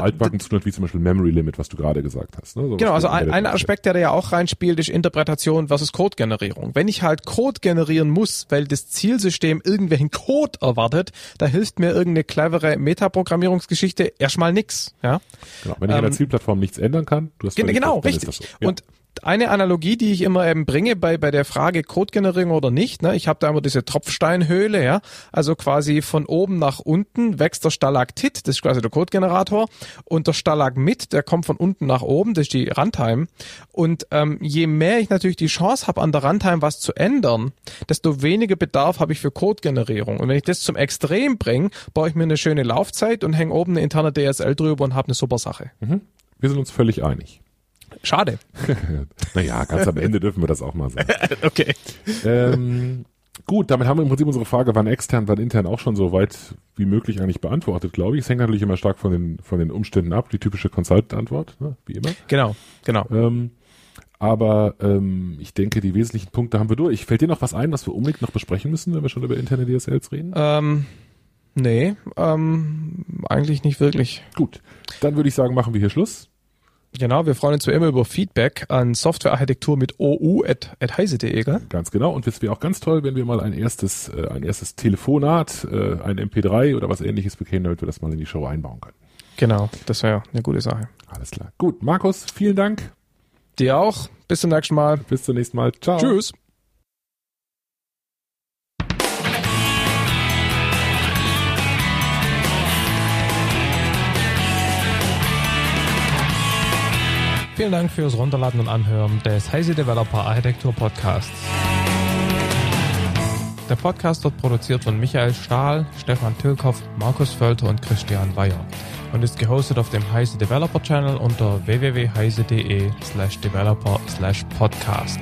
Altbacken zu tun hat, wie zum Beispiel Memory Limit, was du gerade gesagt hast. Ne? So Genau, also ein, ein Aspekt, der da ja auch reinspielt, ist Interpretation versus Codegenerierung. Wenn ich halt Code generieren muss, weil das Zielsystem irgendwelchen Code erwartet, da hilft mir irgendeine clevere Metaprogrammierungsgeschichte erstmal nix. Ja? Genau. Wenn ich an der Ähm, Zielplattform nichts ändern kann, du hast genau, richtig. Ist das so. Ja. Und eine Analogie, die ich immer eben bringe bei, bei der Frage Codegenerierung oder nicht, ne? ich habe da immer diese Tropfsteinhöhle, ja, also quasi von oben nach unten wächst der Stalaktit, das ist quasi der Codegenerator, und der Stalagmit, der kommt von unten nach oben, das ist die Runtime. Und ähm, je mehr ich natürlich die Chance habe, an der Runtime was zu ändern, desto weniger Bedarf habe ich für Codegenerierung. Und wenn ich das zum Extrem bringe, baue ich mir eine schöne Laufzeit und hänge oben eine interne DSL drüber und habe eine super Sache. Mhm. Wir sind uns völlig einig. Schade. naja, ganz am Ende dürfen wir das auch mal sagen. okay. Ähm, gut, damit haben wir im Prinzip unsere Frage, wann extern, wann intern auch schon so weit wie möglich eigentlich beantwortet, glaube ich. Es hängt natürlich immer stark von den, von den Umständen ab, die typische Consultant-Antwort, ne? wie immer. Genau, genau. Ähm, aber ähm, ich denke, die wesentlichen Punkte haben wir durch. Fällt dir noch was ein, was wir unbedingt noch besprechen müssen, wenn wir schon über interne DSLs reden? Ähm, nee, ähm, eigentlich nicht wirklich. Gut, dann würde ich sagen, machen wir hier Schluss. Genau, wir freuen uns wie immer über Feedback an Softwarearchitektur mit ou.heise.de. Ganz genau. Und es wäre auch ganz toll, wenn wir mal ein erstes, äh, ein erstes Telefonat, äh, ein MP3 oder was ähnliches bekämen, damit wir das mal in die Show einbauen können. Genau, das wäre eine gute Sache. Alles klar. Gut, Markus, vielen Dank. Dir auch. Bis zum nächsten Mal. Bis zum nächsten Mal. Ciao. Tschüss. Vielen Dank fürs Runterladen und Anhören des Heise Developer Architektur Podcasts. Der Podcast wird produziert von Michael Stahl, Stefan Tilkoff, Markus Völter und Christian Weyer und ist gehostet auf dem Heise Developer Channel unter www.heise.de slash developer slash podcast.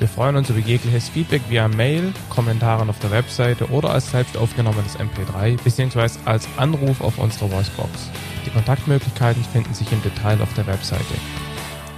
Wir freuen uns über jegliches Feedback via Mail, Kommentaren auf der Webseite oder als selbst aufgenommenes MP3 bzw. als Anruf auf unserer Voicebox. Die Kontaktmöglichkeiten finden sich im Detail auf der Webseite.